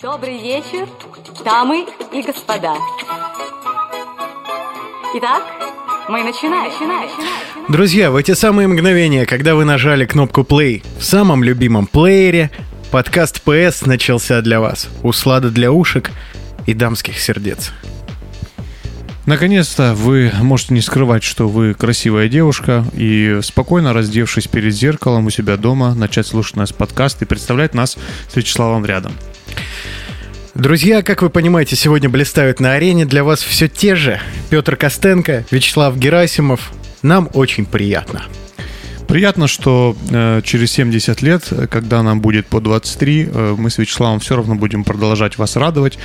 Добрый вечер, дамы и господа. Итак, мы начинаем. начинаем. Друзья, в эти самые мгновения, когда вы нажали кнопку play в самом любимом плеере, подкаст PS начался для вас. Услада для ушек и дамских сердец. Наконец-то вы можете не скрывать, что вы красивая девушка, и спокойно раздевшись перед зеркалом у себя дома, начать слушать наш подкаст и представлять нас с Вячеславом рядом. Друзья, как вы понимаете, сегодня блистают на арене для вас все те же Петр Костенко, Вячеслав Герасимов. Нам очень приятно. Приятно, что э, через 70 лет, когда нам будет по 23, э, мы с Вячеславом все равно будем продолжать вас радовать,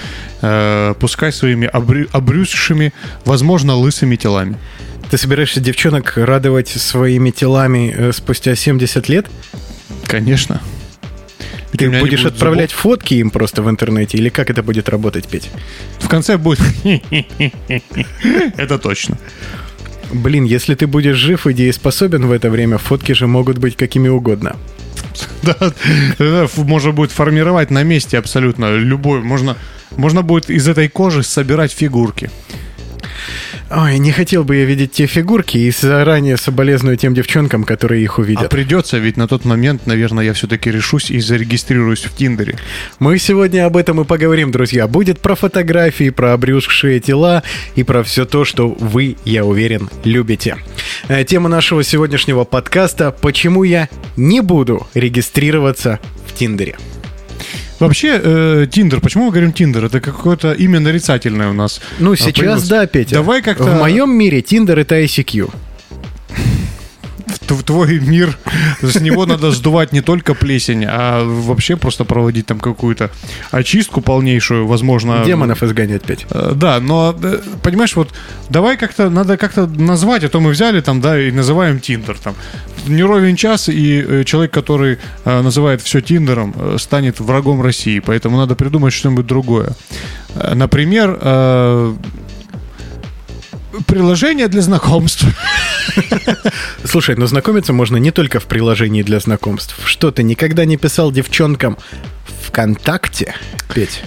э, пускай своими обрю- обрюзшими, возможно, лысыми телами. Ты собираешься девчонок радовать своими телами э, спустя 70 лет? Конечно. Ты меня будешь отправлять фотки им просто в интернете? Или как это будет работать, Петь? зубов. В конце будет... Это точно. Блин, если ты будешь жив и дееспособен в это время, фотки же могут быть какими угодно. Да, можно будет формировать на месте абсолютно любой. Можно, можно будет из этой кожи собирать фигурки. Ой, не хотел бы я видеть те фигурки и заранее соболезную тем девчонкам, которые их А увидят. придется, ведь на тот момент, наверное, я все-таки решусь и зарегистрируюсь в Тиндере. Мы сегодня об этом и поговорим, друзья. Будет про фотографии, про обрюзгшие тела и про все то, что вы, я уверен, любите. Э, Тема нашего сегодняшнего подкаста «Почему я не буду регистрироваться в Tinder е». Вообще, э, Tinder, почему мы говорим Tinder? Это какое-то имя нарицательное у нас. Ну, а, сейчас появилось. да, Петя. Давай как-то... В моем мире Tinder это ICQ. Твой мир, с него надо сдувать не только плесень, а вообще просто проводить там какую-то очистку полнейшую, возможно. Демонов изгонять, Петь. Э, Да, но, э, понимаешь, вот давай как-то, надо как-то назвать, а то мы взяли там, да, и называем Тиндер там. Не ровен час, и э, человек, который называет все Тиндером, станет врагом России, поэтому надо придумать что-нибудь другое. Например, приложение для знакомств. Слушай, но знакомиться можно не только в приложении для знакомств. Что, ты никогда не писал девчонкам ВКонтакте, Петь?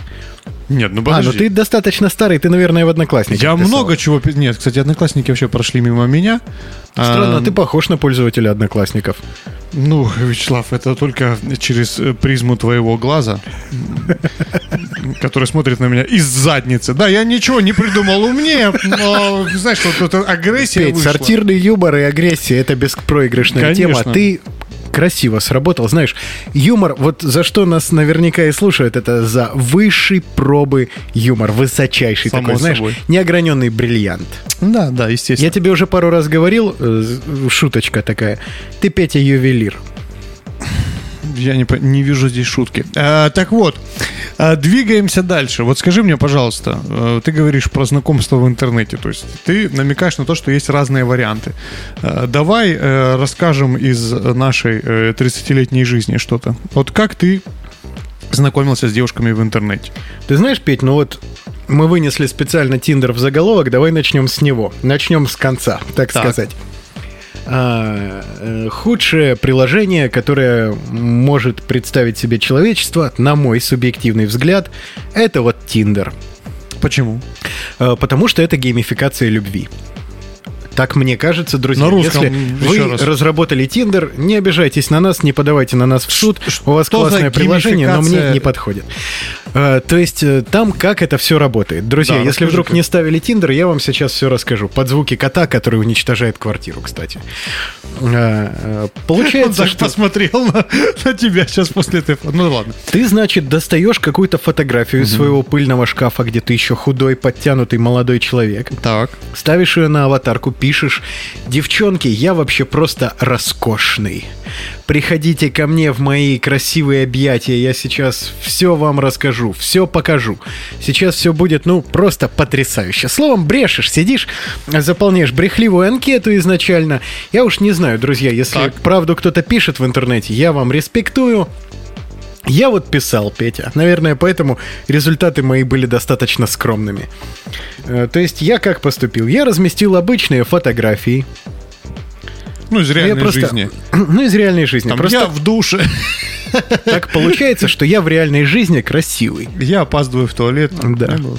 Нет, ну А, подожди. ну ты достаточно старый, ты, наверное, в Одноклассниках Я писал. много чего... Нет, кстати, одноклассники вообще прошли мимо меня. Странно, А, ты похож на пользователя Одноклассников. Ну, Вячеслав, это только через э, призму твоего глаза, который смотрит на меня из задницы. Да, я ничего не придумал умнее, но, знаешь, вот эта агрессия Петь, вышла. сортирный юмор и агрессия — это беспроигрышная Конечно. тема. Ты красиво сработал. Знаешь, юмор, вот за что нас наверняка и слушают, это за высшей пробы юмор, высочайший Само такой, знаешь, собой. неограненный бриллиант. Да, да, естественно. Я тебе уже пару раз говорил, э, шуточка такая, ты, Петя, ювелир. Я не, не вижу здесь шутки. А, так вот, а, двигаемся дальше. Вот скажи мне, пожалуйста, э, ты говоришь про знакомство в интернете, то есть ты намекаешь на то, что есть разные варианты. А, давай э, расскажем из нашей э, 30-летней жизни что-то. Вот как ты знакомился с девушками в интернете? Ты знаешь, Петь, ну вот мы вынесли специально Тиндер в заголовок, давай начнем с него. Начнем с конца, так, Так. сказать. А, э, худшее приложение, которое может представить себе человечество, на мой субъективный взгляд, это вот Tinder. Почему? Э, Потому что это геймификация любви. Так мне кажется, друзья. На русском, Если вы раз. разработали Tinder, не обижайтесь на нас, не подавайте на нас в суд. У вас классное приложение, но мне не подходит. Э, То есть э, там как это все работает. Друзья, Да, если вдруг как. не ставили Tinder, я вам сейчас все расскажу. Под звуки кота, который уничтожает квартиру, кстати. Э, э, Он Получается, так что посмотрел на, на тебя сейчас после этой... фо- Ну ладно. ты, значит, достаешь какую-то фотографию из своего пыльного шкафа, где ты еще худой, подтянутый молодой человек. Так. Ставишь ее на аватарку, пишешь «Девчонки, я вообще просто роскошный. Приходите ко мне в мои красивые объятия, я сейчас все вам расскажу, все покажу. Сейчас все будет, ну, просто потрясающе». Словом, брешешь, сидишь, заполняешь брехливую анкету изначально. Я уж не знаю, друзья, если Так. правду кто-то пишет в интернете, я вам респектую. Я вот писал, Петя. Наверное, поэтому результаты мои были достаточно скромными. Э, То есть я как поступил? Я разместил обычные фотографии. Ну, из Я реальной просто- жизни. Ну, из реальной жизни. Там просто я в душе. Так получается, что я в реальной жизни красивый. Я опаздываю в туалет. Да. Ну.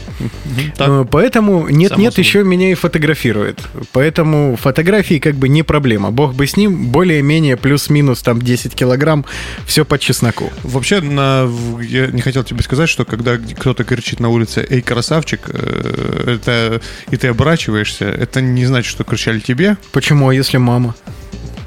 Так. Э, Поэтому нет-нет, еще меня и фотографирует. Поэтому фотографии как бы не проблема. Бог бы с ним, более-менее плюс-минус там 10 килограмм, все по чесноку. Вообще, на, я не хотел тебе сказать, что когда кто-то кричит на улице «Эй, красавчик!», э, это, и ты оборачиваешься, это не значит, что кричали тебе, Почему, а если мама?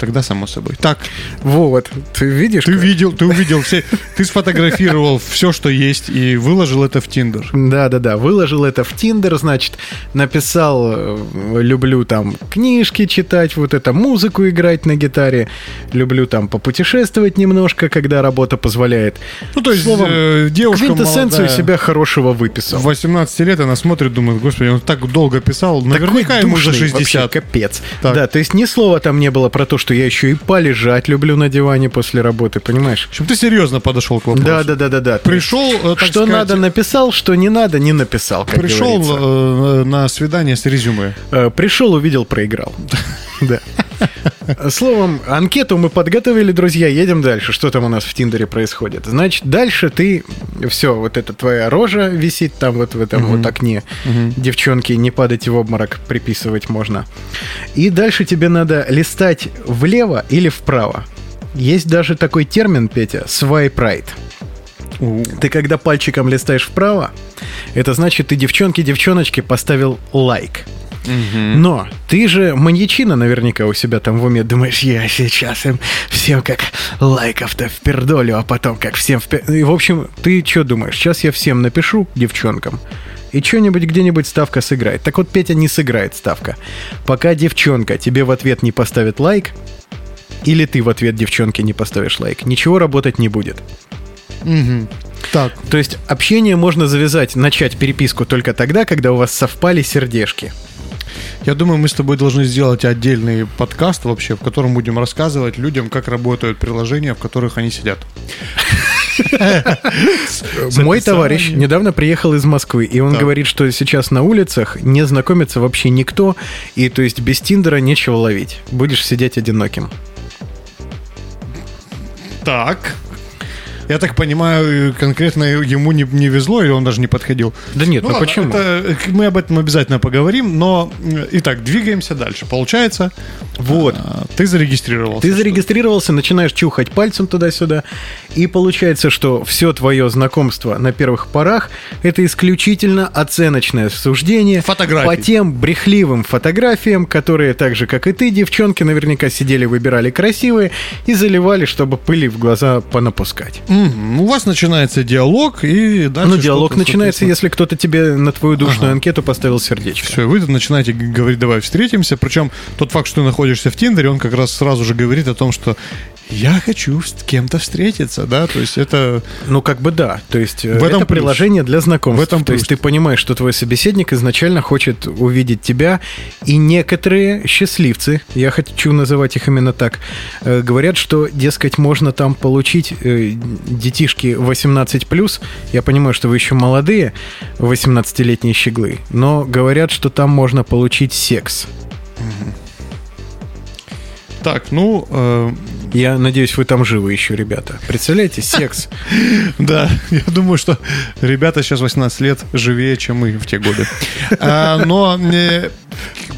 Тогда само собой. Так, Вот, ты видишь? ты как? видел, ты увидел все, ты сфотографировал все, что есть, и выложил это в Тиндер. Да, да, да. Выложил это в Тиндер, значит, написал, э, люблю там книжки читать, вот это музыку играть на гитаре, люблю там попутешествовать немножко, когда работа позволяет. Ну, то есть, Словом, э, девушка Квинтэссенцию молодая, себя хорошего выписал. в 18 лет она смотрит, думает, господи, он так долго писал, наверняка Такой ему душный 60. вообще, капец. Так. Да, то есть ни слова там не было про то, что я еще и полежать люблю на диване после работы, понимаешь? Общем, ты серьезно подошел к вопросу. Да, да, да, да, да. Пришел, э, так что сказать, надо написал, что не надо не написал. Как Пришел говорится. э, на свидание с резюме. Э, Пришел, увидел, проиграл. Да. Словом, анкету мы подготовили, друзья. Едем дальше. Что там у нас в Тиндере происходит? Значит, дальше ты... Все, вот эта твоя рожа висит там вот в этом вот окне. Девчонки, не падайте в обморок, приписывать можно. И дальше тебе надо листать влево или вправо. Есть даже такой термин, Петя, swipe right. Ты когда пальчиком листаешь вправо, это значит, ты девчонке, девчоночке поставил лайк. Но ты же маньячина наверняка у себя там в уме. Думаешь, я сейчас им всем как лайков-то впердолю, а потом как всем впер... И, в общем, ты что думаешь? Сейчас я всем напишу, девчонкам, и что-нибудь где-нибудь ставка сыграет. Так вот, Петя не сыграет ставка. Пока девчонка тебе в ответ не поставит лайк, или ты в ответ девчонке не поставишь лайк, ничего работать не будет. Так. То есть общение можно завязать, начать переписку только тогда, когда у вас совпали сердежки. Я думаю, мы с тобой должны сделать отдельный подкаст вообще, в котором будем рассказывать людям, как работают приложения, в которых они сидят. Мой товарищ недавно приехал из Москвы, и он говорит, что сейчас на улицах не знакомится вообще никто, и то есть без Тиндера нечего ловить. Будешь сидеть одиноким. Так. Я так понимаю, конкретно ему не, не везло, или он даже не подходил. Да нет, ну, ладно, почему? это- э, мы об этом обязательно поговорим, но... э, Итак, двигаемся дальше. Получается, Вот. а, ты зарегистрировался. Ты зарегистрировался, начинаешь чухать пальцем туда-сюда, и получается, что все твое знакомство на первых порах это исключительно оценочное суждение Фотографии. по тем брехливым фотографиям, которые так же, как и ты, девчонки наверняка сидели, выбирали красивые и заливали, чтобы пыли в глаза понапускать. Мгм. У вас начинается диалог, и дальше... ну, диалог начинается, если кто-то тебе на твою душную Ага. анкету поставил сердечко. Все, вы начинаете говорить, давай встретимся. Причем тот факт, что ты находишься в Тиндере, он как раз сразу же говорит о том, что я хочу с кем-то встретиться, да, то есть это... Ну, как бы да. То есть э, В этом это плюс. приложение для знакомств. В этом То есть ты понимаешь, что твой собеседник изначально хочет увидеть тебя, и некоторые счастливцы, я хочу называть их именно так, э, говорят, что, дескать, можно там получить э, детишки 18+, я понимаю, что вы еще молодые, 18-летние щеглы, но говорят, что там можно получить секс. Так, ну, э, Я надеюсь, вы там живы еще, ребята. Представляете, секс. да, я думаю, что ребята сейчас 18 лет живее, чем мы в те годы. А, но э,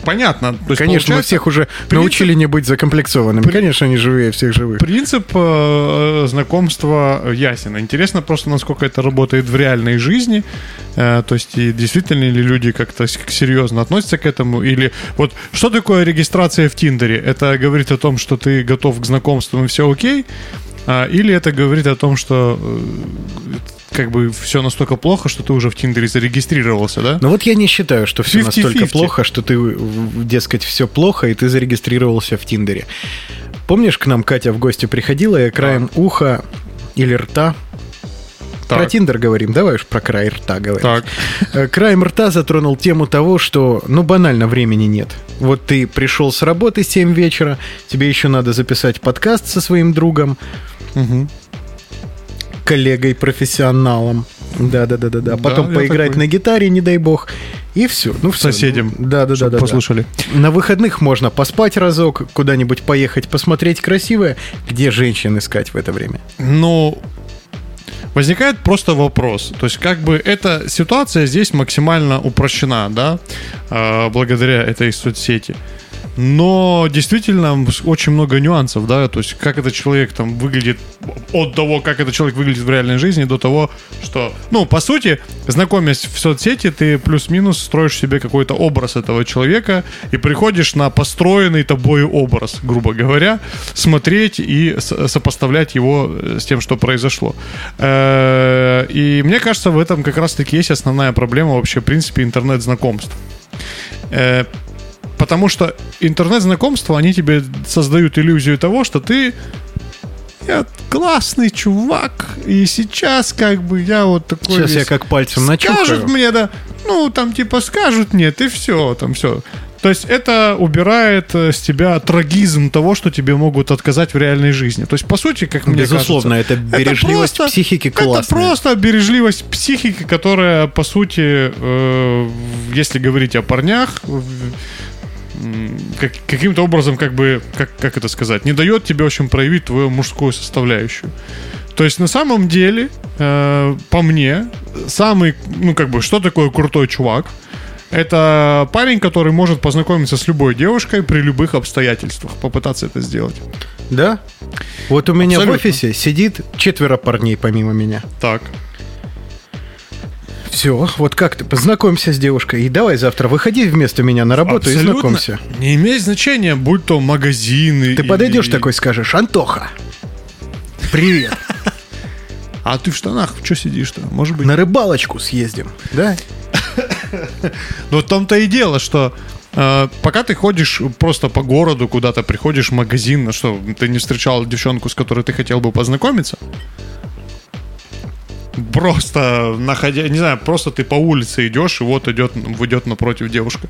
понятно. То есть Конечно, мы всех уже принцип- научили не быть закомплексованными. Конечно, они живее всех живых. Принцип э, знакомства ясен. Интересно просто, насколько это работает в реальной жизни. Э, то есть, и действительно ли люди как-то серьезно относятся к этому? Или вот что такое регистрация в Тиндере? Это говорит о том, что ты готов к знакомству и все окей? А, или это говорит о том, что э, как бы все настолько плохо, что ты уже в Тиндере зарегистрировался, да? Но вот я не считаю, что все 50-50. настолько плохо, что ты, дескать, все плохо, и ты зарегистрировался в Тиндере. Помнишь, к нам Катя в гости приходила, я краем уха или рта Так. Про Тиндер говорим, давай уж про край рта говорим. Так. Э, Краем рта затронул тему того, что, ну, банально времени нет. Вот ты пришел с работы 7 вечера, тебе еще надо записать подкаст со своим другом, Мгм. Коллегой, профессионалом. Да-да-да-да. Да, Потом поиграть такой. на гитаре, не дай бог. И все. Ну, всё. Соседям, Да, да, да, да. да. послушали. На выходных можно поспать разок, куда-нибудь поехать, посмотреть красивое. Где женщин искать в это время? Ну, возникает просто вопрос. То есть, как бы эта ситуация здесь максимально упрощена, да, э, благодаря этой соцсети. Но действительно очень много нюансов, да, то есть как этот человек там выглядит от того, как этот человек выглядит в реальной жизни, до того, что, ну, по сути, знакомясь в соцсети, ты плюс-минус строишь себе какой-то образ этого человека и приходишь на построенный тобой образ, грубо говоря, смотреть и сопоставлять его э, с тем, что произошло. Э, И мне кажется, в этом как раз-таки есть основная проблема вообще, в принципе, интернет-знакомств. Потому что интернет-знакомства, они тебе создают иллюзию того, что ты я классный чувак, и сейчас как бы я вот такой Сейчас я весь- как пальцем Скажут начухаю. мне, да, ну, там типа скажут нет, и все, там все. То есть это убирает э, с тебя трагизм того, что тебе могут отказать в реальной жизни. То есть, по сути, как мне Безусловно, кажется, это бережливость просто- психики классная. Это просто бережливость психики, которая, по сути, э, если говорить о парнях, как- каким-то образом, как бы, как, как это сказать, не дает тебе, в общем, проявить твою мужскую составляющую. То есть, на самом деле, э, по мне, самый, ну, как бы, что такое крутой чувак? Это парень, который может познакомиться с любой девушкой при любых обстоятельствах, попытаться это сделать. Да? Вот у меня Абсолютно. в офисе сидит четверо парней помимо меня. Так. Все, вот как ты, познакомься с девушкой. И давай завтра выходи вместо меня на работу и Абсолютно знакомься. Не имеет значения, будь то магазины. Ты или- подойдешь такой, скажешь, Антоха, привет, А ты в штанах что сидишь-то? Может быть. на рыбалочку съездим, да? Ну, в том-то и дело, что э, пока ты ходишь просто по городу, куда-то приходишь в магазин, ну что, ты не встречал девчонку, с которой ты хотел бы познакомиться? Просто находя, не знаю, просто ты по улице идешь, и вот идет, идет напротив девушка.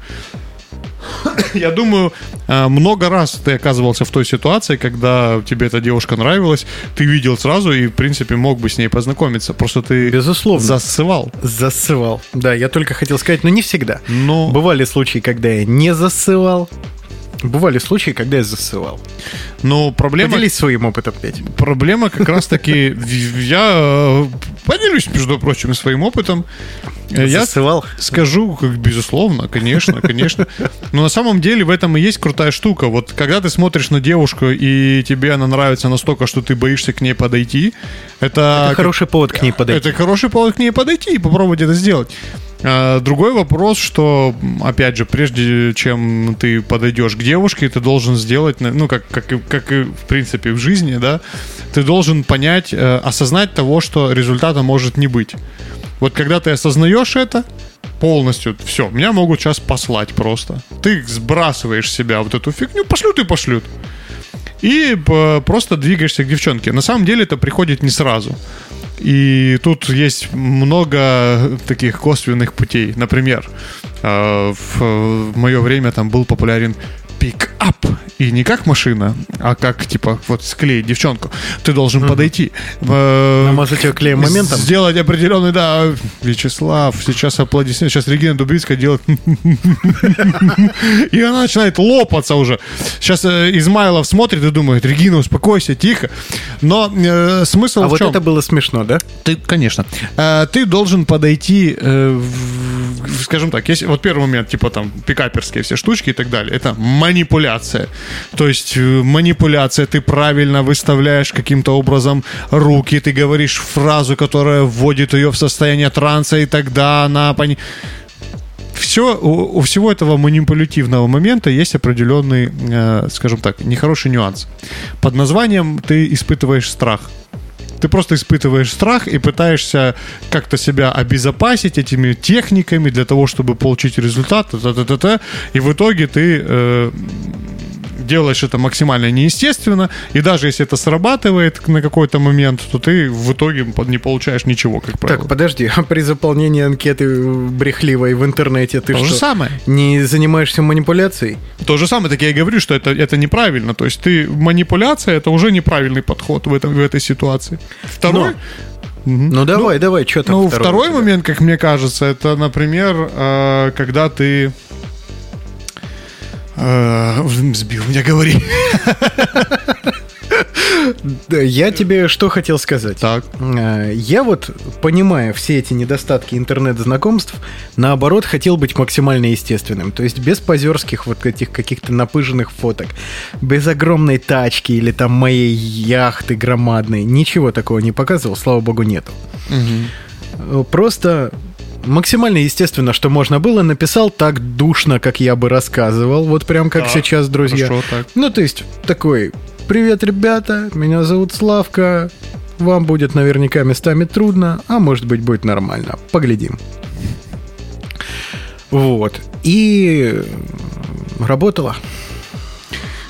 Я думаю, э, много раз ты оказывался в той ситуации, когда тебе эта девушка нравилась, ты видел сразу и, в принципе, мог бы с ней познакомиться. Просто ты Безусловно. засывал. Засывал. Да, я только хотел сказать, но не всегда. Но Бывали случаи, когда я не засывал. Бывали случаи, когда я засывал. Но проблема, Поделись своим опытом, Петь. проблема как раз-таки... Я э, поделюсь, между прочим, своим опытом. Э, Я Засывал. скажу, как безусловно, конечно, конечно. Но на самом деле в этом и есть крутая штука. Вот когда ты смотришь на девушку, и тебе она нравится настолько, что ты боишься к ней подойти, это... Это хороший повод к ней подойти. Это хороший повод к ней подойти и попробовать это сделать. А, Другой вопрос, что, опять же, прежде чем ты подойдешь к девушке, ты должен сделать, ну, как, как, как и, в принципе, в жизни, да, ты должен понять, э, осознать того, что результата может не быть. Вот когда ты осознаешь это, полностью, все, меня могут сейчас послать просто. Ты сбрасываешь себя вот эту фигню, пошлют и пошлют. И п- просто двигаешься к девчонке. На самом деле это приходит не сразу. И тут есть много таких косвенных путей. Например, э, в мое время там был популярен пик-ап. И не как машина, а как, типа, вот склеить девчонку. Ты должен подойти. э, Намазать ее клеем моментом. Сделать определенный, да, Вячеслав, сейчас аплодисменты, сейчас Регина Дубицкая делает и она начинает лопаться уже. Сейчас э, Измайлов смотрит и думает, Регина, успокойся, тихо. Но э, смысл А в вот чем? это было смешно, да? Ты, конечно. Э, ты должен подойти, э, в- скажем так, если вот первый момент, типа там пикаперские все штучки и так далее, это манипуляция. То есть э, манипуляция, ты правильно выставляешь каким-то образом руки, ты говоришь фразу, которая вводит ее в состояние транса, и тогда она пони... Все, у, у всего этого манипулятивного момента есть определенный, э, скажем так, нехороший нюанс. Под названием ты испытываешь страх. Ты просто испытываешь страх и пытаешься как-то себя обезопасить этими техниками для того, чтобы получить результат. та-та-та-та. И в итоге ты э, делаешь это максимально неестественно. И даже если это срабатывает на какой-то момент, то ты в итоге не получаешь ничего, как правило. Так, подожди, а при заполнении анкеты брехливой в интернете ты То что? же самое. Не занимаешься манипуляцией? То же самое, так я и говорю, что это, это неправильно. То есть ты манипуляция это уже неправильный подход в, этом, в этой ситуации. Второй, Ну давай, давай, что там Ну, второй тебя? момент, как мне кажется, это, например, э, когда ты... э, Сбил меня, говори. Да, я тебе что хотел сказать. Так. Э, Я вот, понимая все эти недостатки интернет-знакомств, наоборот, хотел быть максимально естественным. То есть без позерских вот этих каких-то напыженных фоток, без огромной тачки или там моей яхты громадной. Ничего такого не показывал, слава богу, нету. Э, Просто максимально естественно, что можно было, написал так душно, как я бы рассказывал, вот прям как Так, сейчас, друзья. хорошо, так. Ну, то есть, такой, привет, ребята, меня зовут Славка, вам будет наверняка местами трудно, а может быть будет нормально, поглядим. Вот, и работало.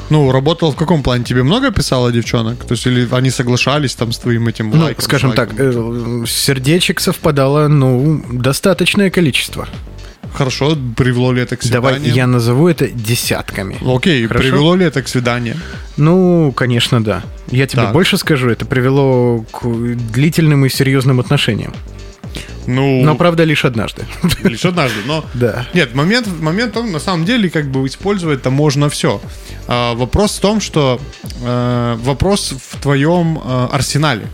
Ну, работал в каком плане? Тебе много писало девчонок? То есть, или они соглашались там с твоим этим Ну, лайком? скажем дизлайком? так, э, сердечек совпадало, ну, достаточное количество. Хорошо, привело ли это к Давай свиданию? я назову это десятками. Окей, Хорошо? привело ли это к свиданию? Ну, конечно, да. Я тебе Так. больше скажу, это привело к длительным и серьезным отношениям. Ну, Но, правда, лишь однажды. лишь однажды, но... Да. Нет, момент, момент том, на самом деле, как бы использовать-то можно все. вопрос в том, что э, вопрос в твоем э, арсенале.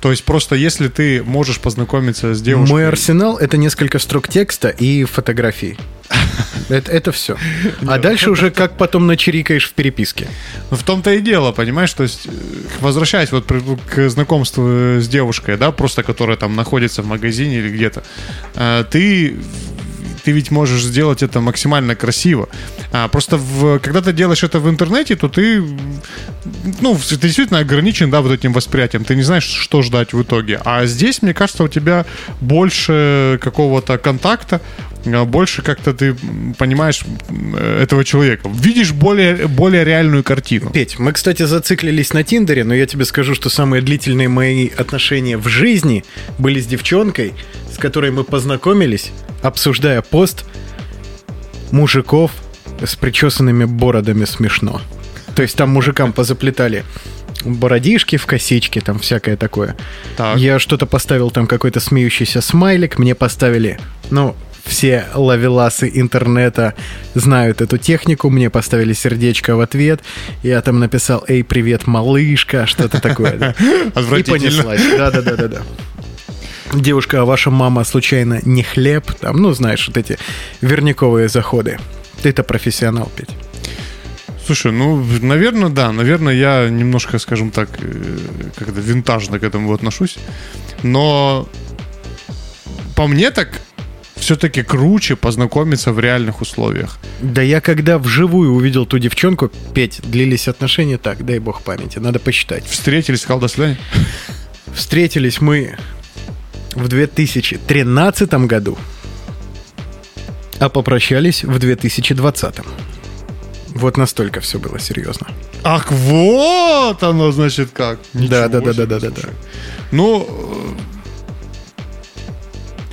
То есть просто если ты можешь познакомиться с девушкой... Мой арсенал — это несколько строк текста и фотографии. Это, это все. А дальше уже как потом начерикаешь в переписке. Ну, в том-то и дело, понимаешь, то есть, э, возвращаясь вот к знакомству э, с девушкой, да, просто которая там находится в магазине или где-то, э, ты ты ведь можешь сделать это максимально красиво. А, просто в, когда ты делаешь это в интернете, то ты, ну, ты действительно ограничен, да, вот этим восприятием. Ты не знаешь, что ждать в итоге. А здесь, мне кажется, у тебя больше какого-то контакта, а, больше как-то ты понимаешь м, этого человека. Видишь более, более реальную картину. Петь, мы, кстати, зациклились на Тиндере, но я тебе скажу, что самые длительные мои отношения в жизни были с девчонкой, с которой мы познакомились, обсуждая пост мужиков с причесанными бородами смешно. То есть там мужикам позаплетали бородишки в косички, там всякое такое. Так. Я что-то поставил там какой-то смеющийся смайлик, мне поставили, ну, все лавеласы интернета знают эту технику, мне поставили сердечко в ответ, я там написал «Эй, привет, малышка», что-то такое. да. И понеслась. Да-да-да-да-да. Девушка, а ваша мама случайно не хлеб? Там, ну, знаешь, вот эти верняковые заходы. Ты-то профессионал, Петь. Слушай, ну, наверное, да. Наверное, я немножко, скажем так, э, как-то винтажно к этому отношусь. Но по мне так все-таки круче познакомиться в реальных условиях. Да я когда вживую увидел ту девчонку, Петь, длились отношения так, дай бог памяти, надо посчитать. Встретились, сказал до свидания. Встретились мы в 2013 году, а попрощались в 2020. Вот настолько все было серьезно. Ах, вот оно, значит, как. Да, да, да, да, да, да, слушай. Ну, э,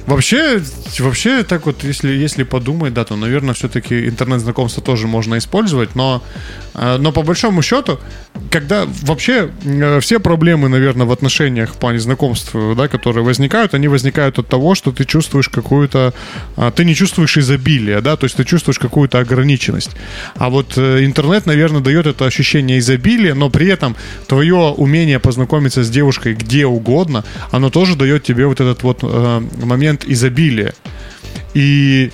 вообще, вообще, так вот, если, если подумать, да, то, наверное, все-таки интернет-знакомство тоже можно использовать, но, но по большому счету, когда вообще э, все проблемы, наверное, в отношениях в плане знакомств, э, да, которые возникают, они возникают от того, что ты чувствуешь какую-то, а, ты не чувствуешь изобилия, да, то есть ты чувствуешь какую-то ограниченность. А вот э, интернет, наверное, дает это ощущение изобилия, но при этом твое умение познакомиться с девушкой где угодно, оно тоже дает тебе вот этот вот момент изобилия. И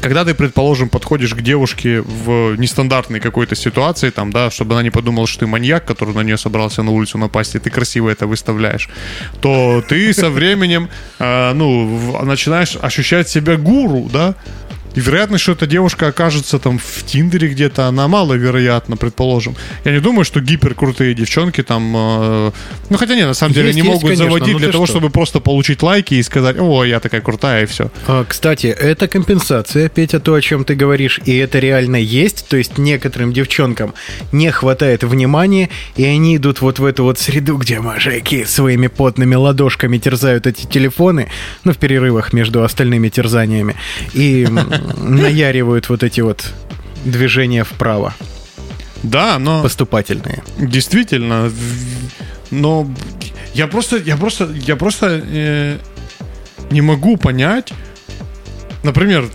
когда ты, предположим, подходишь к девушке в нестандартной какой-то ситуации, там, да, чтобы она не подумала, что ты маньяк, который на нее собрался на улицу напасть, и ты красиво это выставляешь, то ты со временем, э, ну, начинаешь ощущать себя гуру, да, и вероятность, что эта девушка окажется там в Тиндере где-то, она маловероятна, предположим. Я не думаю, что гиперкрутые девчонки там... э, ну, хотя нет, на самом деле, Есть, есть, могут конечно, заводить ну для того, что? чтобы просто получить лайки и сказать, о, я такая крутая, и все. А, Кстати, это компенсация, Петя, то, о чем ты говоришь, и это реально есть. То есть некоторым девчонкам не хватает внимания, и они идут вот в эту вот среду, где мужики своими потными ладошками терзают эти телефоны, ну, в перерывах между остальными терзаниями, и наяривают вот эти вот движения вправо, Да, но... поступательные. Действительно, в- но Я просто, я просто, я просто э, не могу понять, например,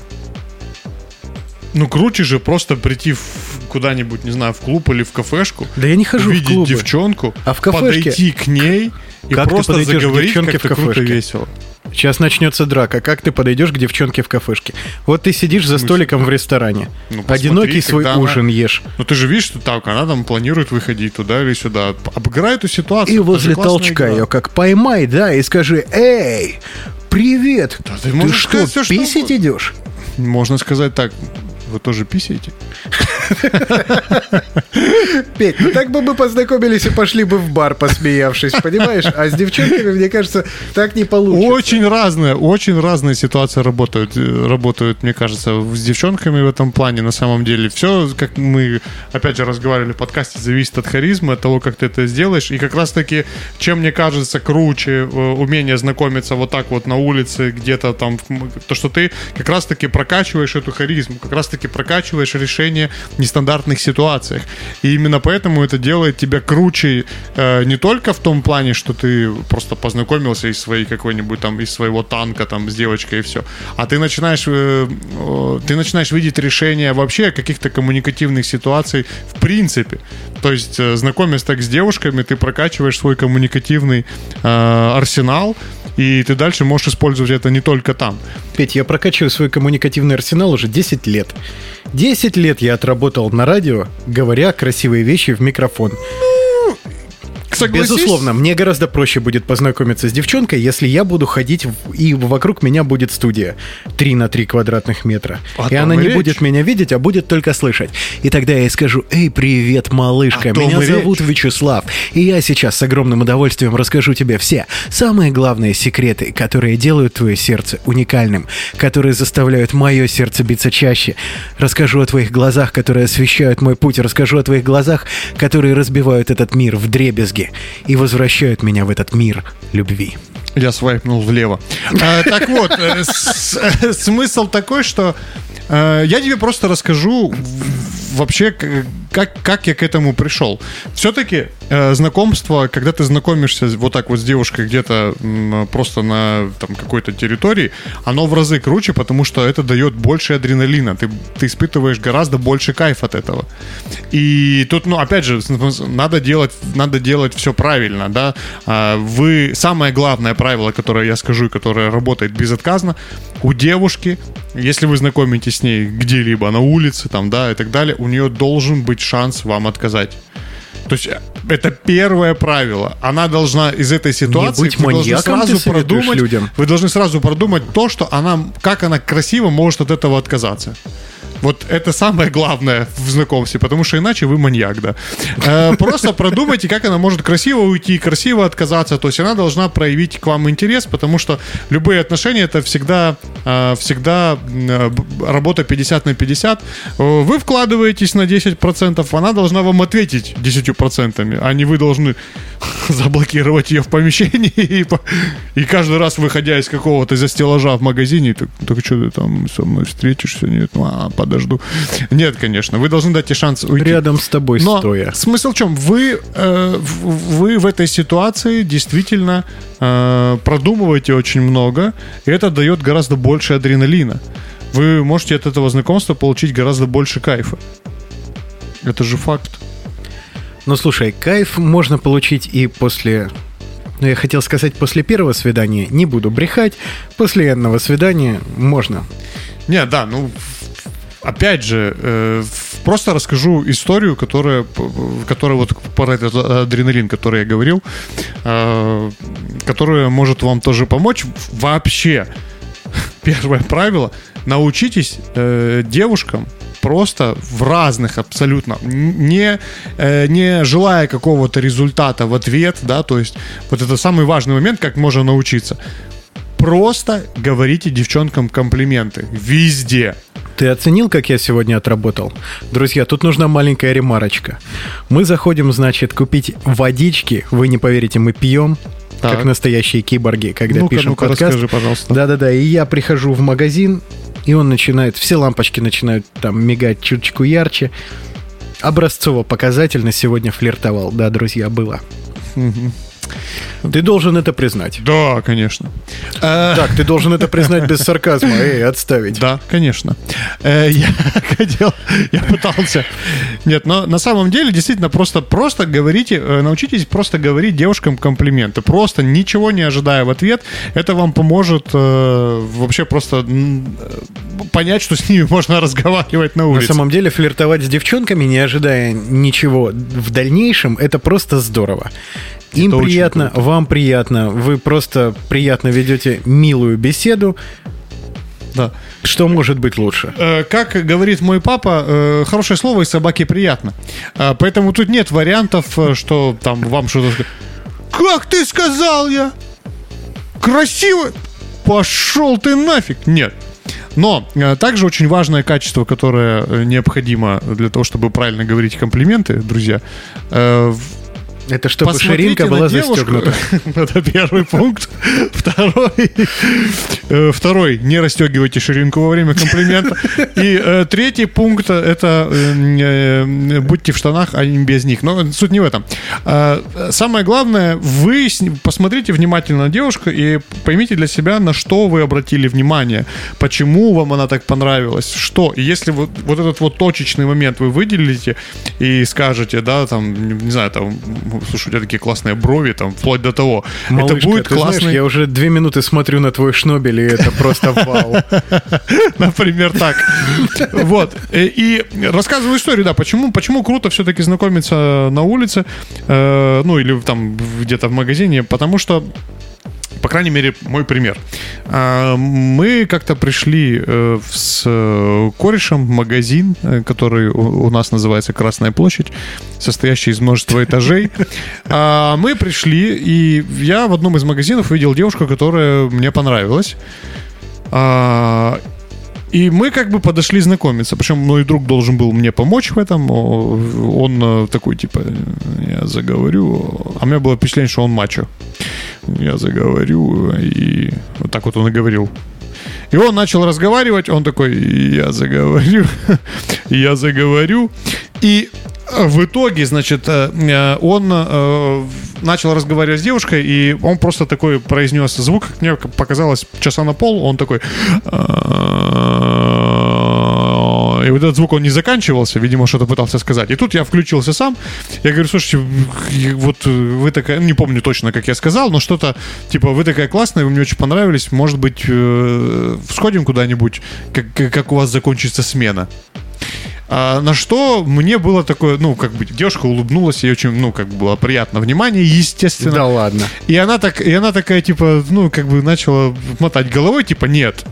ну круче же просто прийти в куда-нибудь, не знаю, в клуб или в кафешку. Да я не хожу в увидеть клубы. девчонку, А в кафешке- подойти к ней и Как просто заговорить как-то в круто кафешке? весело. Сейчас начнется драка. Как ты подойдешь к девчонке в кафешке? Вот ты сидишь за столиком в ресторане. Ну, посмотри, Одинокий свой она- ужин ешь. Ну ты же видишь, что так, она там планирует выходить туда или сюда. Обыграй эту ситуацию. И возле толчка игра. ее как поймай, да, и скажи, эй, привет, Да ты ты, что, сказать всё, что писить угодно. идешь? Можно сказать так, вы тоже писаете? Петь, ну так бы мы познакомились и пошли бы в бар, посмеявшись, понимаешь? А с девчонками, мне кажется, так не получится. Очень разные, очень разные ситуации работают, э, работают, мне кажется, с девчонками в этом плане на самом деле. Все, как мы, опять же, разговаривали в подкасте, зависит от харизмы, от того, как ты это сделаешь. И как раз-таки, чем мне кажется круче э, умение знакомиться вот так вот на улице, где-то там, то, что ты как раз-таки прокачиваешь эту харизму, как раз-таки прокачиваешь решение нестандартных ситуациях. И именно поэтому это делает тебя круче э, не только в том плане, что ты просто познакомился из своей какой-нибудь там, из своего танка там с девочкой и все, а ты начинаешь, э, ты начинаешь видеть решения вообще каких-то коммуникативных ситуаций в принципе. То есть, э, знакомясь так с девушками, ты прокачиваешь свой коммуникативный э, арсенал, и ты дальше можешь использовать это не только там. Петь, я прокачиваю свой коммуникативный арсенал уже 10 лет. 10 лет я отработал на радио, говоря красивые вещи в микрофон. Согласись? Безусловно, мне гораздо проще будет познакомиться с девчонкой, если я буду ходить в- и вокруг меня будет студия 3 на 3 квадратных метра. О и том она и не речь. будет меня видеть, а будет только слышать. И тогда я ей скажу, эй, привет, малышка, О меня и зовут речь. Вячеслав, и я сейчас с огромным удовольствием расскажу тебе все самые главные секреты, которые делают твое сердце уникальным, которые заставляют мое сердце биться чаще. Расскажу о твоих глазах, которые освещают мой путь, расскажу о твоих глазах, которые разбивают этот мир в дребезги и возвращают меня в этот мир любви. Я свайпнул влево. А, так вот, э, э, смысл такой, что э, я тебе просто расскажу вообще, как, как я к этому пришел. Все-таки знакомство, когда ты знакомишься вот так вот с девушкой где-то просто на там, какой-то территории, оно в разы круче, потому что это дает больше адреналина. Ты, ты испытываешь гораздо больше кайф от этого. И тут, ну, опять же, надо делать, надо делать все правильно, да. А, Вы, самое главное правило, которое я скажу, и которое работает безотказно, у девушки, если вы знакомитесь с ней где-либо на улице, там, да, и так далее, у нее должен быть шанс вам отказать. То есть э, это первое правило. Она должна из этой ситуации быть вы должны сразу продумать, людям? вы должны сразу продумать то, что она, как она красиво может от этого отказаться. Вот это самое главное в знакомстве, потому что иначе вы маньяк, да. Э, Просто продумайте, как она может красиво уйти, красиво отказаться. То есть она должна проявить к вам интерес, потому что любые отношения это всегда, э, всегда э, работа 50 на 50. Э, Вы вкладываетесь на 10%, она должна вам ответить 10%, а не вы должны заблокировать ее в помещении и, по- и каждый раз, выходя из какого-то из стеллажа в магазине, так, так что ты там со мной встретишься? Нет, а, подожду. Нет, конечно, вы должны дать ей шанс уйти. Рядом с тобой Но стоя. смысл в чем? Вы, э, вы в этой ситуации действительно э, продумываете очень много, и это дает гораздо больше адреналина. Вы можете от этого знакомства получить гораздо больше кайфа. Это же факт. Ну слушай, кайф можно получить и после... Ну, я хотел сказать после первого свидания, не буду брехать, после одного свидания можно. Не, да, ну опять же, э, просто расскажу историю, которая, которая вот про этот адреналин, который я говорил, э, которая может вам тоже помочь. Вообще, первое правило, научитесь э, девушкам просто в разных абсолютно, не, э, не желая какого-то результата в ответ, да, то есть вот это самый важный момент, как можно научиться. Просто говорите девчонкам комплименты везде. Ты оценил, как я сегодня отработал? Друзья, тут нужна маленькая ремарочка. Мы заходим, значит, купить водички. Вы не поверите, мы пьем, Так. как настоящие киборги, когда Ну-ка, пишем ну-ка, подкаст. расскажи, пожалуйста. Да-да-да, и я прихожу в магазин, и он начинает, все лампочки начинают там мигать чуточку ярче. Образцово-показательно сегодня флиртовал. Да, друзья, было. Ты должен это признать. Да, конечно. Так, ты должен это признать без сарказма. Эй, отставить. Да, конечно. Э, Я хотел, я пытался. Нет, но на самом деле действительно просто, просто говорите, э, научитесь просто говорить девушкам комплименты. Просто ничего не ожидая в ответ. Это вам поможет э, вообще просто э, понять, что с ними можно разговаривать на На улице. самом деле флиртовать с девчонками, не ожидая ничего в дальнейшем, это просто здорово. Им Это приятно, вам приятно, вы просто приятно ведете милую беседу. Да. Что может быть лучше? Э, Как говорит мой папа, э, хорошее слово и собаке приятно. А, Поэтому тут нет вариантов, э, что там вам что-то... Как ты сказал я? Красиво? Пошел ты нафиг! Нет. Но э, также очень важное качество, которое э, необходимо для того, чтобы правильно говорить комплименты, друзья. Это чтобы Посмотрите ширинка была девушку. застегнута. Это первый пункт. Второй, э, второй, не расстегивайте ширинку во время комплимента. И э, третий пункт это э, будьте в штанах, а не без них. Но суть не в этом. Самое главное, вы посмотрите внимательно на девушку и поймите для себя, на что вы обратили внимание, почему вам она так понравилась, что. И если вот, вот этот вот точечный момент вы выделите и скажете, да, там, не знаю, там, слушай, у тебя такие классные брови, там, вплоть до того. Малышка, это будет знаешь, классный... я уже две минуты смотрю на твой шнобель, и это просто вау. Например, так. Вот. Э, И рассказываю историю, да, почему, почему круто все-таки знакомиться на улице, э, ну, или там где-то в магазине, потому что по крайней мере, мой пример. А, Мы как-то пришли э, с э, корешем в магазин, э, который у нас называется Красная площадь, состоящий из множества этажей. А, Мы пришли, и я в одном из магазинов увидел девушку, которая мне понравилась. И мы как бы подошли знакомиться. Причем мой друг должен был мне помочь в этом. Он э, такой, типа, я заговорю. А у меня было впечатление, что он мачо. Я заговорю. И вот так вот он и говорил. И он начал разговаривать, он такой, я заговорю, я заговорю. И в итоге, значит, э, э, он э, начал разговаривать с девушкой, и он просто такой произнес звук, как мне показалось, часа на пол, он такой... И вот этот звук, он не заканчивался, видимо, что-то пытался сказать. И тут я включился сам. Я говорю, слушайте, вот вы такая, не помню точно, как я сказал, но что-то, типа, вы такая классная, вы мне очень понравились, может быть, сходим куда-нибудь, как, как у вас закончится смена. А, на что мне было такое, ну, как бы девушка улыбнулась, ей очень, ну, как бы было приятно внимание, естественно. Да ладно. И она так, и она такая, типа, ну, как бы начала мотать головой, типа, нет.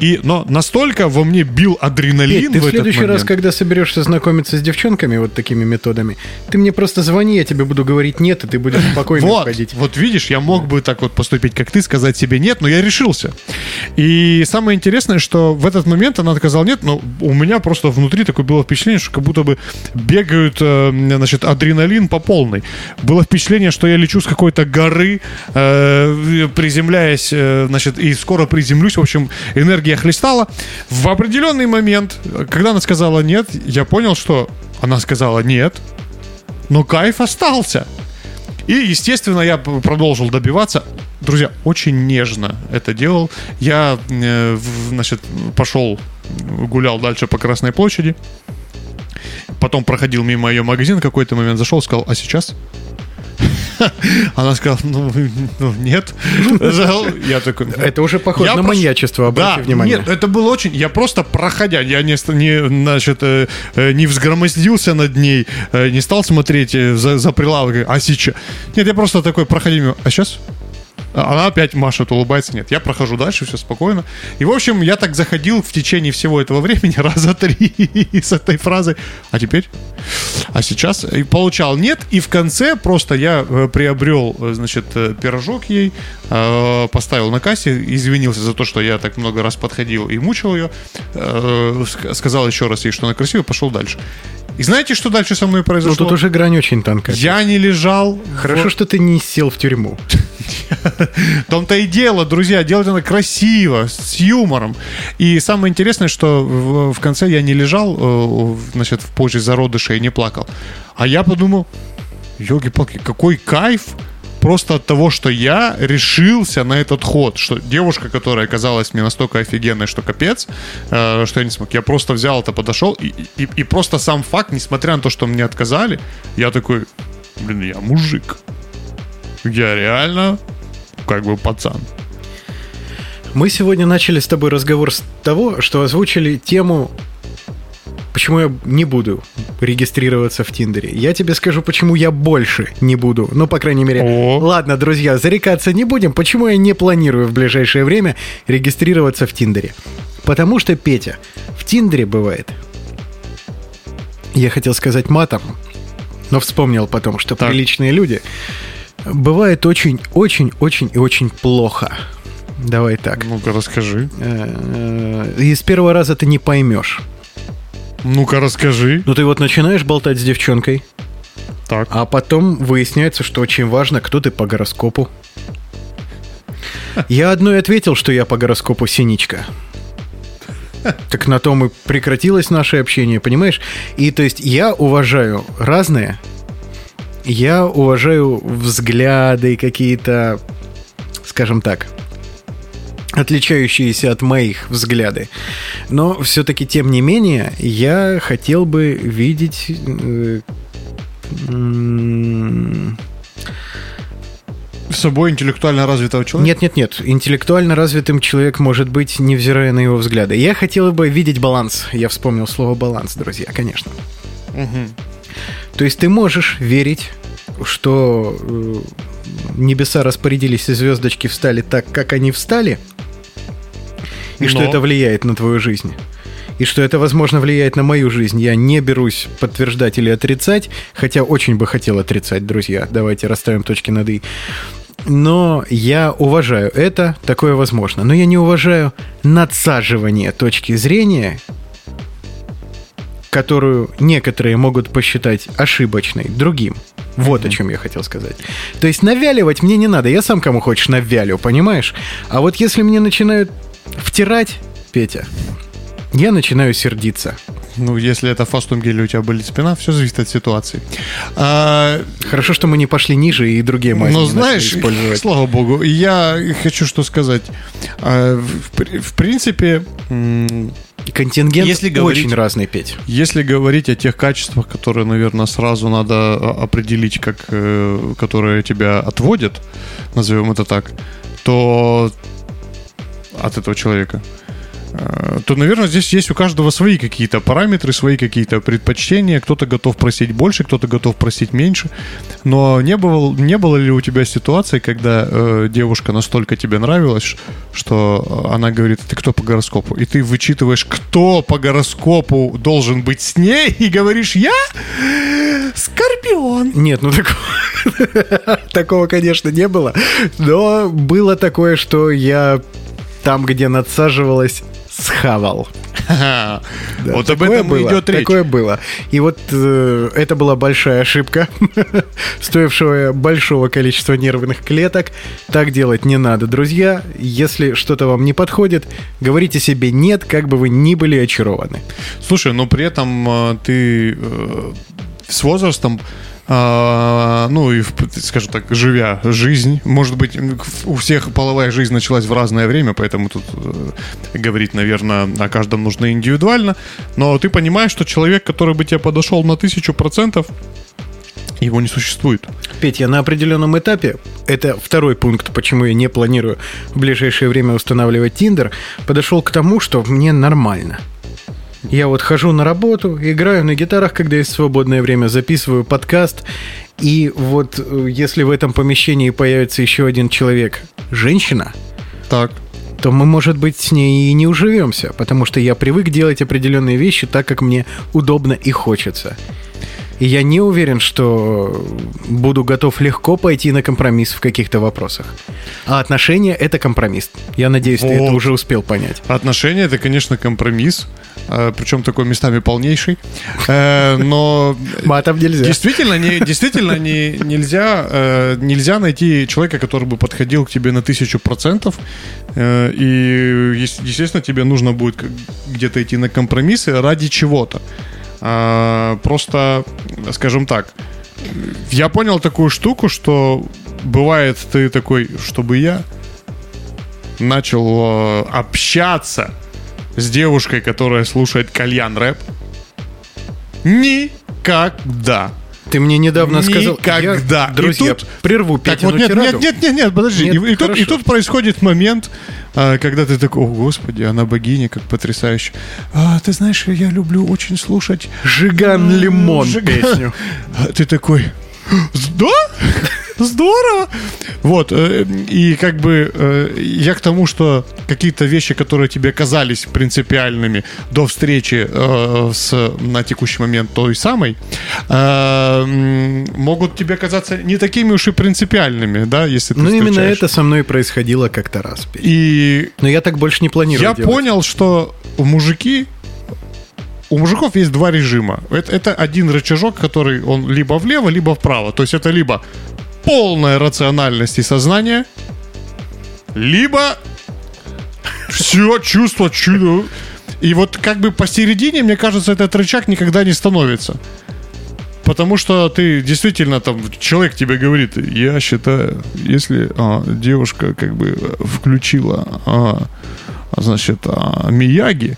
И, но настолько во мне бил адреналин Петь, ты в в следующий раз, момент. когда соберешься знакомиться с девчонками вот такими методами, ты мне просто звони, я тебе буду говорить нет, и ты будешь спокойно Вот, уходить. вот видишь, я мог бы так вот поступить, как ты, сказать себе нет, но я решился. И самое интересное, что в этот момент она сказала нет, но у меня просто внутри такое было впечатление, что как будто бы бегают, э, значит, адреналин по полной. Было впечатление, что я лечу с какой-то горы, э, приземляясь, э, значит, и скоро приземлюсь. В общем, энергия хлестала. В определенный момент, когда она сказала нет, я понял, что она сказала нет, но кайф остался. И, естественно, я продолжил добиваться. Друзья, очень нежно это делал. Я, э, значит, пошел, гулял дальше по Красной площади. Потом проходил мимо ее магазин, какой-то момент зашел, сказал, а сейчас? Она сказала, ну, ну, нет. Я такой, «Ну, Это уже похоже я на маньячество, обрати да, внимание. Нет, это было очень. Я просто проходя, я не, не значит, э, э, не взгромоздился над ней, э, не стал смотреть за, за прилавок. А сейчас? Нет, я просто такой проходи мимо. А сейчас? Она опять машет, улыбается. Нет, я прохожу дальше, все спокойно. И, в общем, я так заходил в течение всего этого времени раза три с этой фразой. А теперь? А сейчас? И получал нет. И в конце просто я э, приобрел, э, значит, э, пирожок ей, поставил на кассе, извинился за то, что я так много раз подходил и мучил ее. ск- Сказал еще раз ей, что она красивая, пошел дальше. И знаете, что дальше со мной Ну, произошло? тут уже грань очень тонкая. Я не лежал. Хорошо, что ты не сел в тюрьму. В том-то и дело, друзья, делать надо красиво, с юмором. И самое интересное, что в, в конце я не лежал, э, значит, в позже зародыша и не плакал. А я подумал, елки-палки, какой кайф просто от того, что я решился на этот ход, что девушка, которая оказалась мне настолько офигенной, что капец, э, что я не смог, я просто взял это, подошел, и, и, и просто сам факт, несмотря на то, что мне отказали, я такой, блин, я мужик. Я реально как бы пацан. Мы сегодня начали с тобой разговор с того, что озвучили тему почему я не буду регистрироваться в Тиндере. Я тебе скажу, почему я больше не буду. Ну, по крайней мере. О. Ладно, друзья, зарекаться не будем. Почему я не планирую в ближайшее время регистрироваться в Тиндере? Потому что, Петя, в Тиндере бывает... Я хотел сказать матом, но вспомнил потом, что Так. приличные люди бывает очень, очень, очень и очень плохо. Давай так. Ну-ка, расскажи. Э, И с первого раза ты не поймешь. Ну-ка, расскажи. Ну ты вот начинаешь болтать с девчонкой, Так. а потом выясняется, что очень важно, кто ты по гороскопу. Я одной ответил, что я по гороскопу синичка. Так на том и прекратилось наше общение, понимаешь? И то есть я уважаю разные. Я уважаю взгляды какие-то, скажем так, отличающиеся от моих взгляды. Но все-таки, тем не менее, я хотел бы видеть... э, С собой интеллектуально развитого человека? Нет, нет, нет. Интеллектуально развитым человек может быть, невзирая на его взгляды. Я хотел бы видеть баланс. Я вспомнил слово баланс, друзья, конечно. То есть ты можешь верить, что э, небеса распорядились и звездочки встали так, как они встали, и что Но. это влияет на твою жизнь. И что это, возможно, влияет на мою жизнь. Я не берусь подтверждать или отрицать, хотя очень бы хотел отрицать, друзья. Давайте расставим точки над «и». Но я уважаю это, такое возможно. Но я не уважаю надсаживание точки зрения, которую некоторые могут посчитать ошибочной другим. Вот о чем я хотел сказать. То есть навяливать мне не надо. Я сам кому хочешь навялю, понимаешь? А вот если мне начинают втирать, Петя, я начинаю сердиться. Ну, если это фастум гель, у тебя болит спина, все зависит от ситуации. А, Хорошо, что мы не пошли ниже и другие не начали знаешь, использовать. слава богу, я хочу что сказать. А, в, в принципе, Контингент если говорить- очень разный, Петь. если говорить о тех качествах, которые, наверное, сразу надо а, определить, как э, которые тебя отводят, назовем это так, то от этого человека, э, то, наверное, здесь есть у каждого свои какие-то параметры, свои какие-то предпочтения. Кто-то готов просить больше, кто-то готов просить меньше. Но не было, не было ли у тебя ситуации, когда э, девушка настолько тебе нравилась, что она говорит, ты кто по гороскопу? И ты вычитываешь, кто по гороскопу должен быть с ней, и говоришь, я Скорпион. Нет, ну такого, такого, конечно, не было. Но было такое, что я там, где надсаживалась, схавал. Да, Вот об этом было, идет речь. Такое было. И вот э, это была большая ошибка, стоившая большого количества нервных клеток. Так делать не надо, друзья. Если что-то вам не подходит, говорите себе нет, как бы вы ни были очарованы. Слушай, но при этом э, ты э, с возрастом, ну и, скажем так, живя жизнь, может быть, у всех половая жизнь началась в разное время, поэтому тут э, говорить, наверное, о каждом нужно индивидуально, но ты понимаешь, что человек, который бы тебе подошел на тысячу процентов, его не существует. Петь, я на определенном этапе, это второй пункт, почему я не планирую в ближайшее время устанавливать Тиндер, подошел к тому, что мне нормально. Я вот хожу на работу, играю на гитарах, когда есть свободное время, записываю подкаст. И вот э, если в этом помещении появится еще один человек, женщина, Так. то мы, может быть, с ней и не уживемся, потому что я привык делать определенные вещи так, как мне удобно и хочется. И я не уверен, что буду готов легко пойти на компромисс в каких-то вопросах. А отношения — это компромисс. Я надеюсь, ты это Вот. уже успел понять. Отношения это, конечно, компромисс, э, причем такой местами полнейший. Э, Но Матом нельзя. Действительно, не, действительно не, нельзя, э, нельзя найти человека, который бы подходил к тебе на тысячу процентов. И, ес- естественно, тебе нужно будет где-то идти на компромиссы ради чего-то. А, просто, скажем так, я понял такую штуку, что бывает ты такой, чтобы я начал э, общаться с девушкой, которая слушает кальян рэп. Никогда. Ты мне недавно сказал... Никогда. Я, друзья, И тут- прерву Петину вот, нет, нет, нет, нет, нет, подожди. Нет, и, и тут, и тут происходит момент, а, когда ты такой, о, господи, она богиня, как потрясающе. А, ты знаешь, я люблю очень слушать Жиган Лимон Жиган. песню. А ты такой, да? Здорово! Вот, э, и как бы э, я к тому, что какие-то вещи, которые тебе казались принципиальными до встречи э, с на текущий момент той самой, могут тебе казаться не такими уж и принципиальными, да, если ты Ну, именно это со мной происходило как-то раз. И Но я так больше не планирую я делать. понял, что мужики у мужиков есть два режима. Это, это один рычажок, который он либо влево, либо вправо. То есть это либо полная рациональность и сознание, либо все чувство чудо. И вот как бы посередине, мне кажется, этот рычаг никогда не становится. Потому что ты действительно там, человек тебе говорит, я считаю, если а, девушка как бы включила, а, значит, а, Мияги,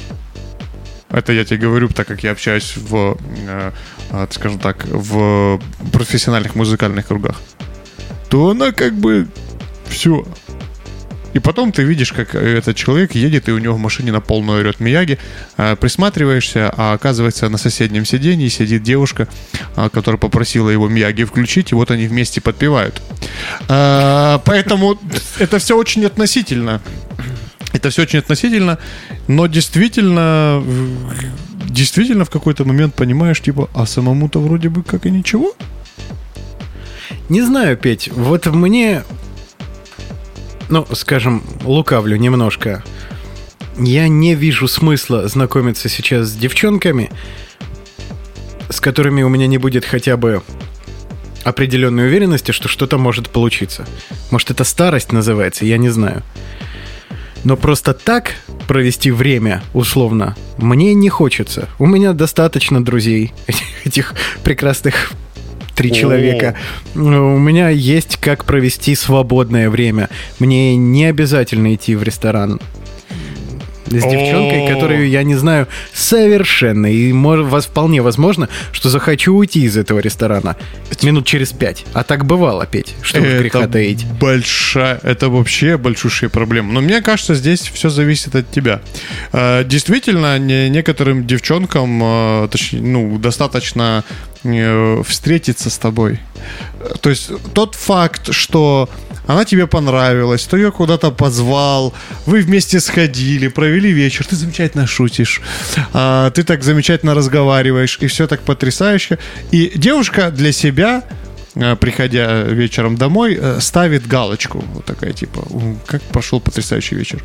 это я тебе говорю, так как я общаюсь в, э, а, скажем так, в профессиональных музыкальных кругах, то она как бы все. И потом ты видишь, как этот человек едет, и у него в машине на полную орет Мияги. А, Присматриваешься, а оказывается на соседнем сиденье сидит девушка, которая попросила его Мияги включить, и вот они вместе подпевают. Поэтому это все очень относительно. Это все очень относительно, но действительно, действительно в какой-то момент понимаешь, типа, а самому-то вроде бы как и ничего. Не знаю, Петь, вот мне, ну, скажем, лукавлю немножко. Я не вижу смысла знакомиться сейчас с девчонками, с которыми у меня не будет хотя бы определенной уверенности, что что-то может получиться. Может, это старость называется, я не знаю. Но просто так провести время, условно, мне не хочется. У меня достаточно друзей, этих, этих прекрасных три человека. У меня есть как провести свободное время. Мне не обязательно идти в ресторан с девчонкой, которую я не знаю совершенно. И вас вполне возможно, что захочу уйти из этого ресторана минут через пять. А так бывало, Петь. Что греха таить. большая, это вообще большущая проблема. Но мне кажется, здесь все зависит от тебя. Э, Действительно, не- некоторым девчонкам, точнее, ну, достаточно э, встретиться с тобой. То есть тот факт, что она тебе понравилась, ты ее куда-то позвал, вы вместе сходили, провели вечер, ты замечательно шутишь, а, ты так замечательно разговариваешь, и все так потрясающе. И девушка для себя э, приходя вечером домой, э, ставит галочку. Вот такая типа, «У, как прошел потрясающий вечер.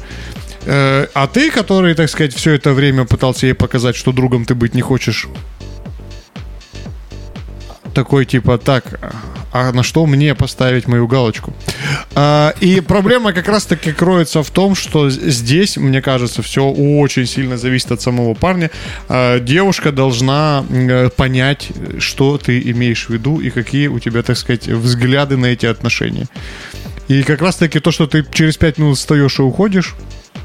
Э, А ты, который, так сказать, все это время пытался ей показать, что другом ты быть не хочешь, такой типа, так, а на что мне поставить мою галочку? А, и проблема как раз-таки кроется в том, что здесь, мне кажется, все очень сильно зависит от самого парня. А, девушка должна м, понять, что ты имеешь в виду и какие у тебя, так сказать, взгляды на эти отношения. И как раз-таки то, что ты через пять минут встаешь и уходишь,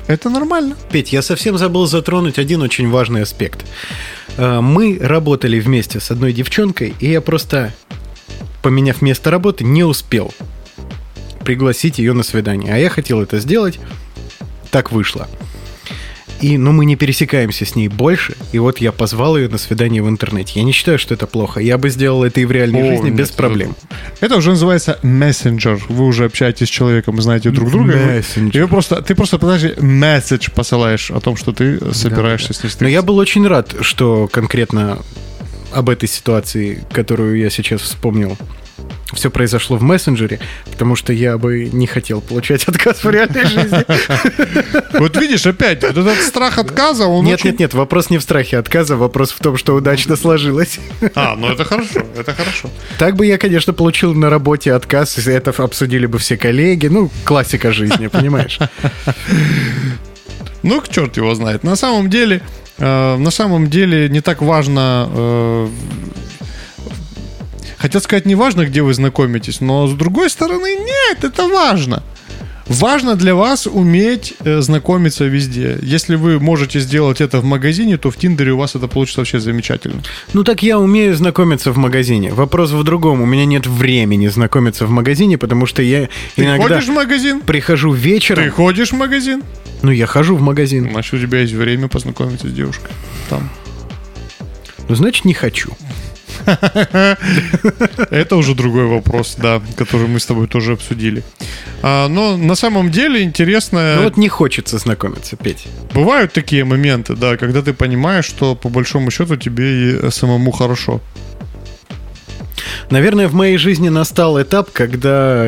это нормально. Петь, я совсем забыл затронуть один очень важный аспект. Э, Мы работали вместе с одной девчонкой, и я просто, поменяв место работы, не успел пригласить ее на свидание. А я хотел это сделать, так вышло. И, но мы не пересекаемся с ней больше, и вот я позвал ее на свидание в интернете. Я не считаю, что это плохо. Я бы сделал это и в реальной О, жизни нет, без это- проблем. Это уже называется мессенджер. Вы уже общаетесь с человеком, знаете друг друга. Мессенджер. И вы просто, ты просто, подожди, месседж посылаешь о том, что ты собираешься с ней Но встретиться. я был очень рад, что конкретно об этой ситуации, которую я сейчас вспомнил, все произошло в мессенджере, потому что я бы не хотел получать отказ в реальной жизни. Вот видишь, опять, вот этот страх отказа, он Нет, очень... нет, нет, вопрос не в страхе отказа, вопрос в том, что удачно сложилось. А, ну это хорошо, это хорошо. Так бы я, конечно, получил на работе отказ, и это обсудили бы все коллеги. Ну, классика жизни, понимаешь? Ну, черт его знает. На самом деле, э, на самом деле не так важно... э, хотел сказать, не важно, где вы знакомитесь, но с другой стороны, нет, это важно. Важно для вас уметь э, знакомиться везде. Если вы можете сделать это в магазине, то в Тиндере у вас это получится вообще замечательно. Ну так я умею знакомиться в магазине. Вопрос в другом. У меня нет времени знакомиться в магазине, потому что я Ты иногда ходишь в магазин? прихожу вечером. Ты ходишь в магазин? Ну я хожу в магазин. Значит, у тебя есть время познакомиться с девушкой. Там. Ну значит не хочу. Это уже другой вопрос, да, который мы с тобой тоже обсудили. А, но на самом деле интересно... Ну вот не хочется знакомиться, Петь. Бывают такие моменты, да, когда ты понимаешь, что по большому счету тебе и самому хорошо. Наверное, в моей жизни настал этап, когда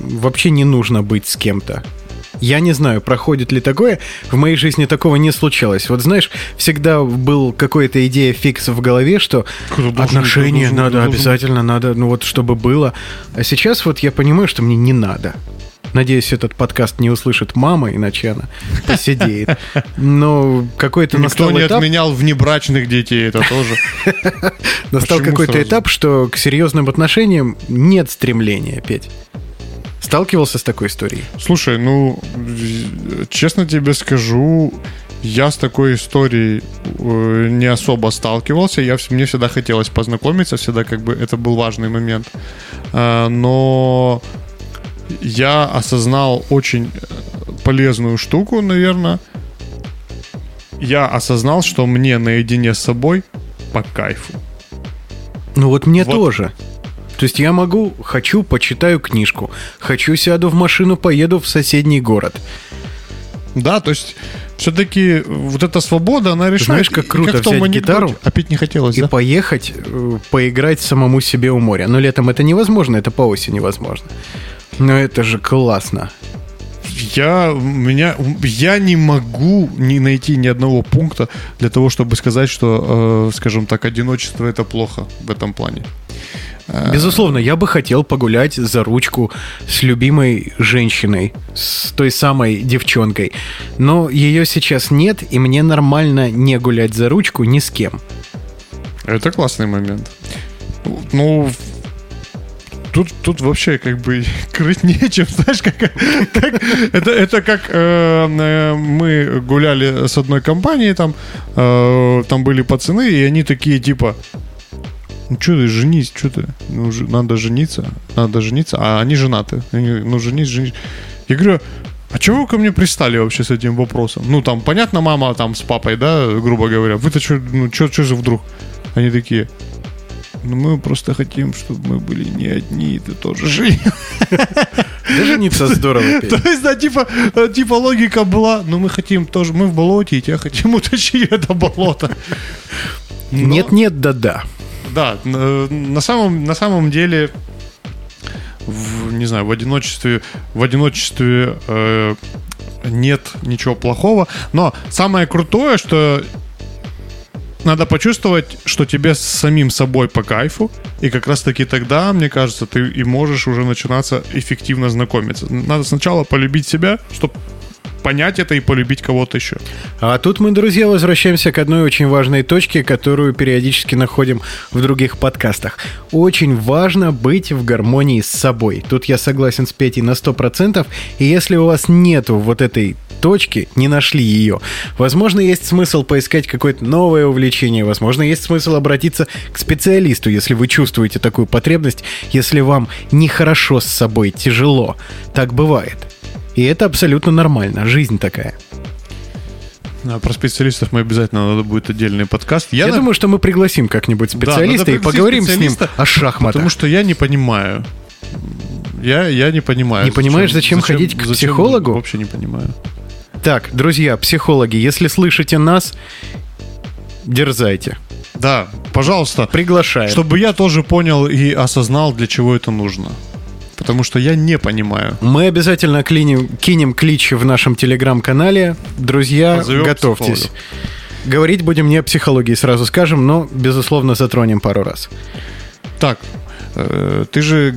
вообще не нужно быть с кем-то. Я не знаю, проходит ли такое. В моей жизни такого не случалось. Вот знаешь, всегда был какая-то идея фикс в голове, что должен- отношения должен- надо должен- обязательно, надо, ну вот чтобы было. А сейчас вот я понимаю, что мне не надо. Надеюсь, этот подкаст не услышит мама, иначе она посидеет. Но какой-то Никто настал не этап, отменял внебрачных детей, это тоже. настал какой-то этап, что к серьезным отношениям нет стремления, Петь. Сталкивался с такой историей? Слушай, ну, э, честно тебе скажу, я с такой историей э, не особо сталкивался. Я, мне всегда хотелось познакомиться, всегда как бы это был важный момент. А, но я осознал очень э, полезную штуку, наверное. Я осознал, что мне наедине с собой по кайфу. Ну вот мне Вот. тоже. То есть я могу, хочу, почитаю книжку, хочу, сяду в машину, поеду в соседний город. Да, то есть все-таки вот эта свобода, она решает. Знаешь, как круто том взять анекдоте- гитару Опять не хотелось, И да? поехать, э, поиграть самому себе у моря. Но летом это невозможно, это по осени невозможно. Но это же классно. Я, меня, я не могу не найти ни одного пункта для того, чтобы сказать, что, э, скажем так, одиночество это плохо в этом плане. Безусловно, я бы хотел погулять за ручку с любимой женщиной, с той самой девчонкой. Но ее сейчас нет, и мне нормально не гулять за ручку ни с кем. Это классный момент. Ну, тут, тут вообще как бы крыть нечем, знаешь, как, как- это, это как э, э, мы гуляли с одной компанией, там, э, там были пацаны, и они такие типа, ну что ты, женись, что ты, ну, ж- надо жениться, надо жениться, а они женаты, Они ну женись, женись. Я говорю, а чего вы ко мне пристали вообще с этим вопросом? Ну, там, понятно, мама там с папой, да, грубо говоря. Вы-то что, ну, что же вдруг? Они такие, ну, мы просто хотим, чтобы мы были не одни, и ты тоже жил. Да жениться здорово. То есть, да, типа, э, типа логика была, ну, мы хотим тоже, мы в болоте, и тебя хотим утащить в это болото. Но- Нет-нет, да-да. Да, на, самом, на самом деле, в, не знаю, в одиночестве, в одиночестве э, нет ничего плохого. Но самое крутое, что надо почувствовать, что тебе с самим собой по кайфу, и как раз таки тогда, мне кажется, ты и можешь уже начинаться эффективно знакомиться. Надо сначала полюбить себя, чтобы понять это и полюбить кого-то еще. А тут мы, друзья, возвращаемся к одной очень важной точке, которую периодически находим в других подкастах. Очень важно быть в гармонии с собой. Тут я согласен с Петей на 100%. И если у вас нету вот этой точки, не нашли ее, возможно, есть смысл поискать какое-то новое увлечение, возможно, есть смысл обратиться к специалисту, если вы чувствуете такую потребность, если вам нехорошо с собой, тяжело. Так бывает. И это абсолютно нормально, жизнь такая. А Про специалистов мы обязательно надо будет отдельный подкаст. Я, на- думаю, что мы пригласим как-нибудь Да, специалиста надо и поговорим с ним о шахматах. Потому что я не понимаю. Я, я не понимаю. Не понимаешь, зачем ходить к психологу? Вообще не понимаю. Так, друзья, психологи, если слышите нас, дерзайте. Да, пожалуйста, Приглашаем. чтобы я тоже понял и осознал, для чего это нужно. Потому что я не понимаю. Мы обязательно клиним- кинем клич в нашем телеграм-канале. Друзья, Позовем готовьтесь. психологов. Говорить будем не о психологии, сразу скажем, но, безусловно, затронем пару раз. Так, э, ты же,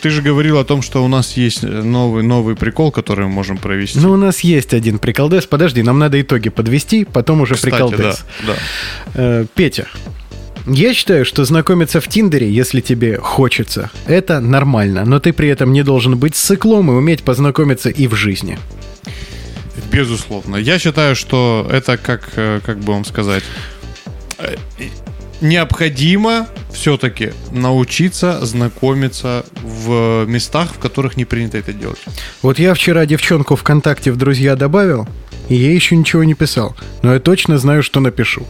ты же говорил о том, что у нас есть новый, новый прикол, который мы можем провести. Ну, у нас есть один приколдес. Подожди, нам надо итоги подвести, потом уже Кстати, приколдес. да, да. Э, Петя, Я считаю, что знакомиться в Тиндере, если тебе хочется, это нормально, но ты при этом не должен быть сыклом и уметь познакомиться и в жизни. Безусловно. Я считаю, что это как, э, как бы вам сказать, э, необходимо все-таки научиться знакомиться в местах, в которых не принято это делать. Вот я вчера девчонку ВКонтакте в друзья добавил, и я еще ничего не писал, но я точно знаю, что напишу.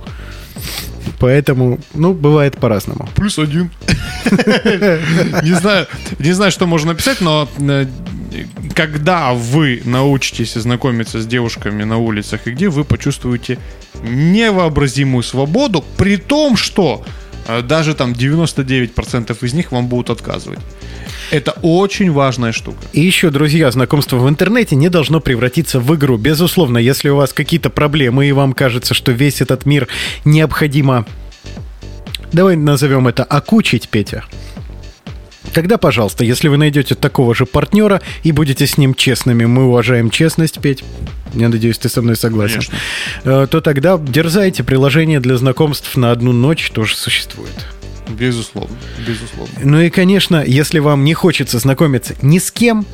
Поэтому, ну, бывает по-разному. Плюс один. Не знаю, не знаю, что можно написать, но э, когда вы научитесь знакомиться с девушками на улицах и где, вы почувствуете невообразимую свободу, при том, что э, даже там 99% из них вам будут отказывать. Это очень важная штука. И еще, друзья, знакомство в интернете не должно превратиться в игру. Безусловно, если у вас какие-то проблемы и вам кажется, что весь этот мир необходимо, давай назовем это окучить, Петя, Тогда, пожалуйста, если вы найдете такого же партнера и будете с ним честными, мы уважаем честность, Петь, я надеюсь, ты со мной согласен, Конечно. э, то тогда дерзайте, приложение для знакомств на одну ночь тоже существует. Безусловно, безусловно. Ну и, конечно, если вам не хочется знакомиться ни с кем,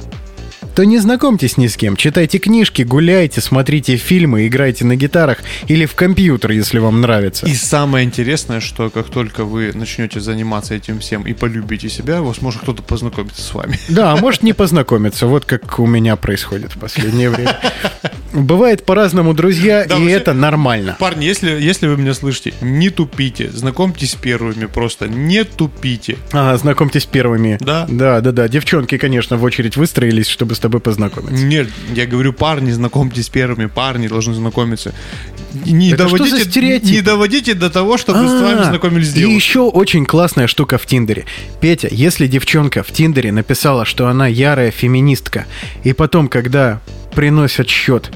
то не знакомьтесь ни с кем. Читайте книжки, гуляйте, смотрите фильмы, играйте на гитарах или в компьютер, если вам нравится. И самое интересное, что как только вы начнете заниматься этим всем и полюбите себя, вас может кто-то познакомиться с вами. Да, а может не познакомиться, вот как у меня происходит в последнее время. Бывает по-разному, друзья, Да, и вообще- это нормально. Парни, если, если вы меня слышите, не тупите, знакомьтесь первыми просто, не тупите. А, знакомьтесь первыми. Да. Да, да, да. Девчонки, конечно, в очередь выстроились, чтобы тобой познакомиться. Нет, я говорю, парни, знакомьтесь с первыми, парни должны знакомиться. Не, Это доводите, не доводите до того, чтобы с вами А, знакомились с И еще очень классная штука в Тиндере. Петя, если девчонка в Тиндере написала, что она ярая феминистка, и потом, когда приносят счет,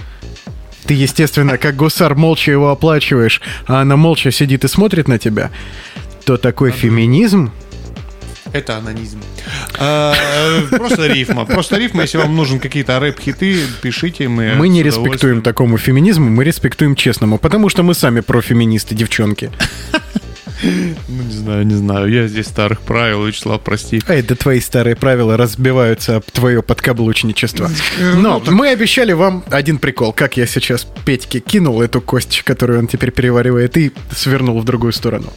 ты, естественно, как гусар молча его оплачиваешь, а она молча сидит и смотрит на тебя, то такой феминизм... Это анонизм. Э, Просто рифма. Просто рифма. Если вам нужен какие-то рэп-хиты, пишите. Мы, Мы не респектуем такому феминизму, мы респектуем честному, потому что мы сами профеминисты, девчонки. Ну, не знаю, не знаю. Я здесь старых правил, Вячеслав, прости. Эй, да твои старые правила разбиваются об твое подкаблучничество. Ну, Но мы обещали вам один прикол, как я сейчас Петьке кинул эту кость, которую он теперь переваривает, и свернул в другую сторону.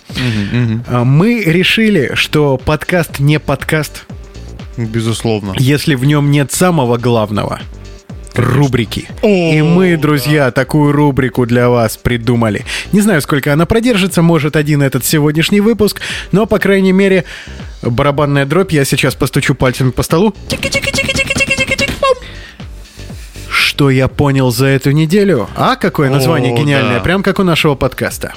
А, Мы решили, что подкаст не подкаст, Безусловно. если в нем нет самого главного — рубрики. И мы, друзья, такую рубрику для вас придумали. Не знаю, сколько она продержится, может, один этот сегодняшний выпуск, но, по крайней мере, барабанная дробь, я сейчас постучу пальцами по столу. Что я понял за эту неделю? А, какое название гениальное, прям как у нашего подкаста.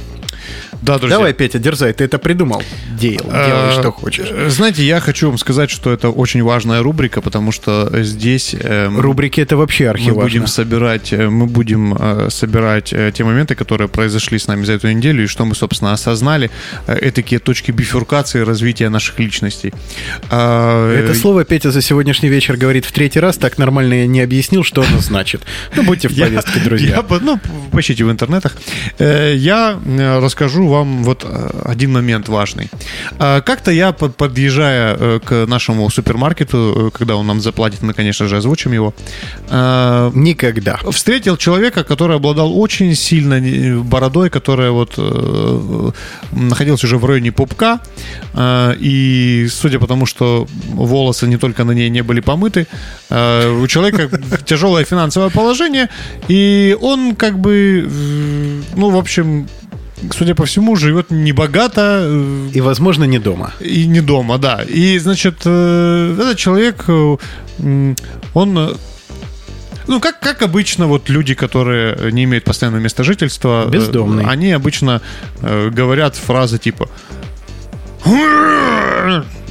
Да, друзья. Давай, Петя, дерзай, ты это придумал. Дел, делай, Э, что хочешь. э, Знаете, я хочу вам сказать, что это очень важная рубрика, потому что здесь эм, Рубрики это вообще мы архиважно. будем собирать, э, мы будем э, собирать э, те моменты, которые произошли с нами за эту неделю и что мы, собственно, осознали, э, такие точки бифуркации развития наших личностей. А, э, Это слово Петя за сегодняшний вечер говорит в третий раз, так нормально я не объяснил, что оно значит. Ну, будьте в повестке, Я, друзья. по- ну, поищите в интернетах. Э, Я э, расскажу вам вот э, один момент важный. А, Как-то я, под- подъезжая э, к нашему супермаркету, э, когда он нам заплатит, мы, конечно же, озвучим его, Никогда. встретил человека, который обладал очень сильно бородой, которая вот находилась уже в районе пупка. И судя по тому, что волосы не только на ней не были помыты, у человека тяжелое финансовое положение, и он как бы, ну, в общем, судя по всему, живет небогато, э, И, возможно, не дома. и не дома, да. И, значит, э, этот человек, э, он... Ну, как, как обычно, вот люди, которые не имеют постоянного места жительства, Бездомный. они обычно э, говорят фразы типа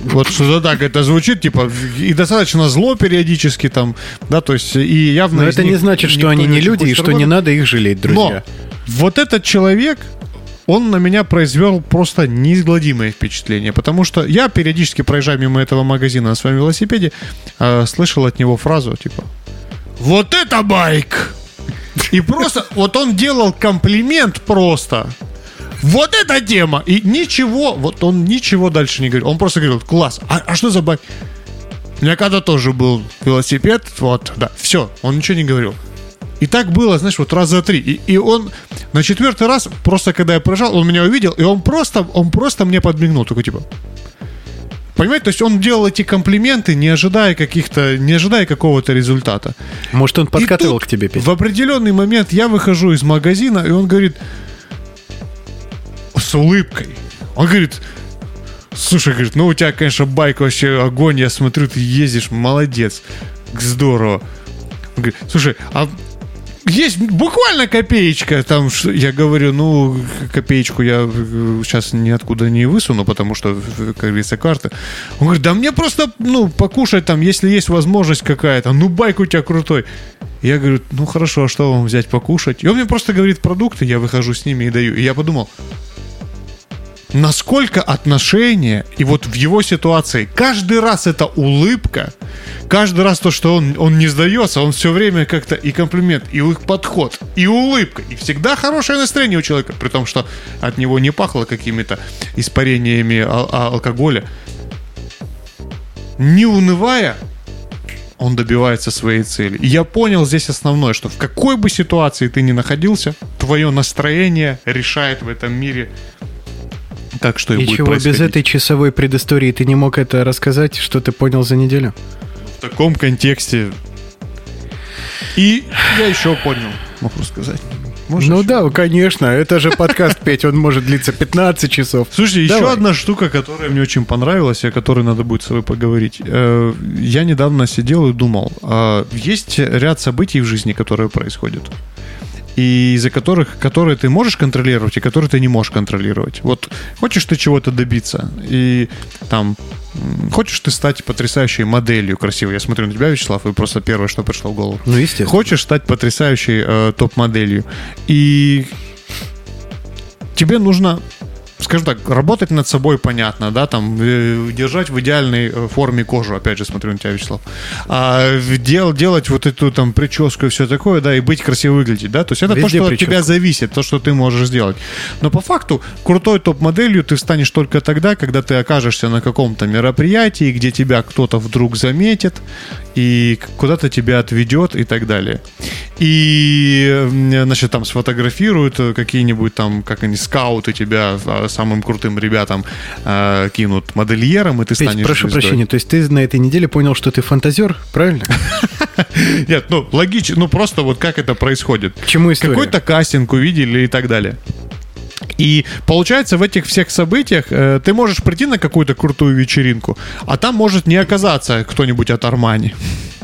вот что-то так это звучит, типа, и достаточно зло периодически там, да, то есть, и явно... Но это не значит, что они не люди и что не надо их жалеть, друзья. Но вот этот человек, он на меня произвел просто неизгладимое впечатление, потому что я периодически проезжая мимо этого магазина на своем велосипеде, э, слышал от него фразу типа «Вот это байк!» И просто, вот он делал комплимент просто. Вот эта тема! И ничего, вот он ничего дальше не говорил. Он просто говорил, класс, а, а что за байк? У меня когда тоже был велосипед, вот, да, все, он ничего не говорил. И так было, знаешь, вот раз за три. И, и он на четвертый раз, просто когда я проезжал, он меня увидел, и он просто, он просто мне подмигнул, такой типа, Понимаете, то есть он делал эти комплименты, не ожидая каких-то, не ожидая какого-то результата. Может, он подкатывал тут к тебе, Петя? В определенный момент я выхожу из магазина, и он говорит с улыбкой. Он говорит, слушай, говорит, ну у тебя, конечно, байк вообще огонь, я смотрю, ты ездишь, молодец, здорово. Он говорит, слушай, а есть буквально копеечка там, я говорю, ну, копеечку я э, сейчас ниоткуда не высуну, потому что, э, как карта. Он говорит, да мне просто, ну, покушать там, если есть возможность какая-то, ну, байк у тебя крутой. Я говорю, ну, хорошо, а что вам взять покушать? И он мне просто говорит продукты, я выхожу с ними и даю. И я подумал, насколько отношения, и вот в его ситуации, каждый раз это улыбка, каждый раз то, что он, он не сдается, он все время как-то и комплимент, и их подход, и улыбка, и всегда хорошее настроение у человека, при том, что от него не пахло какими-то испарениями ал- а- алкоголя. Не унывая, он добивается своей цели. И я понял здесь основное, что в какой бы ситуации ты ни находился, твое настроение решает в этом мире так что и, И будет чего без этой часовой предыстории ты не мог это рассказать, что ты понял за неделю? В таком контексте. И я еще понял, могу сказать. Можешь ну еще? да, конечно, это же подкаст, Петь, он может длиться 15 часов. Слушай, еще Давай. одна штука, которая мне очень понравилась, и о которой надо будет с тобой поговорить. Э, Я недавно сидел и думал, а, есть ряд событий в жизни, которые происходят. И из-за которых, которые ты можешь контролировать, и которые ты не можешь контролировать. Вот хочешь ты чего-то добиться, и там хочешь ты стать потрясающей моделью красивой. Я смотрю на тебя, Вячеслав, и просто первое, что пришло в голову. Ну, естественно. Хочешь стать потрясающей э, топ-моделью. И тебе нужно, скажем так, работать над собой, понятно, да, там, э, держать в идеальной э, форме кожу, опять же, смотрю на тебя, Вячеслав, а, дел, делать вот эту там прическу и все такое, да, и быть красиво выглядеть, да, то есть это то, Везде что от прическа. тебя зависит, то, что ты можешь сделать. Но по факту крутой топ-моделью ты станешь только тогда, когда ты окажешься на каком-то мероприятии, где тебя кто-то вдруг заметит и куда-то тебя отведет и так далее. И, значит, там сфотографируют э, какие-нибудь там, как они, скауты тебя а, самым крутым ребятам а, кинут модельером, и ты Петь, станешь прошу звездой. прощения, то есть ты на этой неделе понял, что ты фантазер, правильно? Нет, ну, логично, ну, просто вот как это происходит. Чему история? Какой-то кастинг увидели и так далее. И получается, в этих всех событиях э, ты можешь прийти на какую-то крутую вечеринку, а там может не оказаться кто-нибудь от Армани.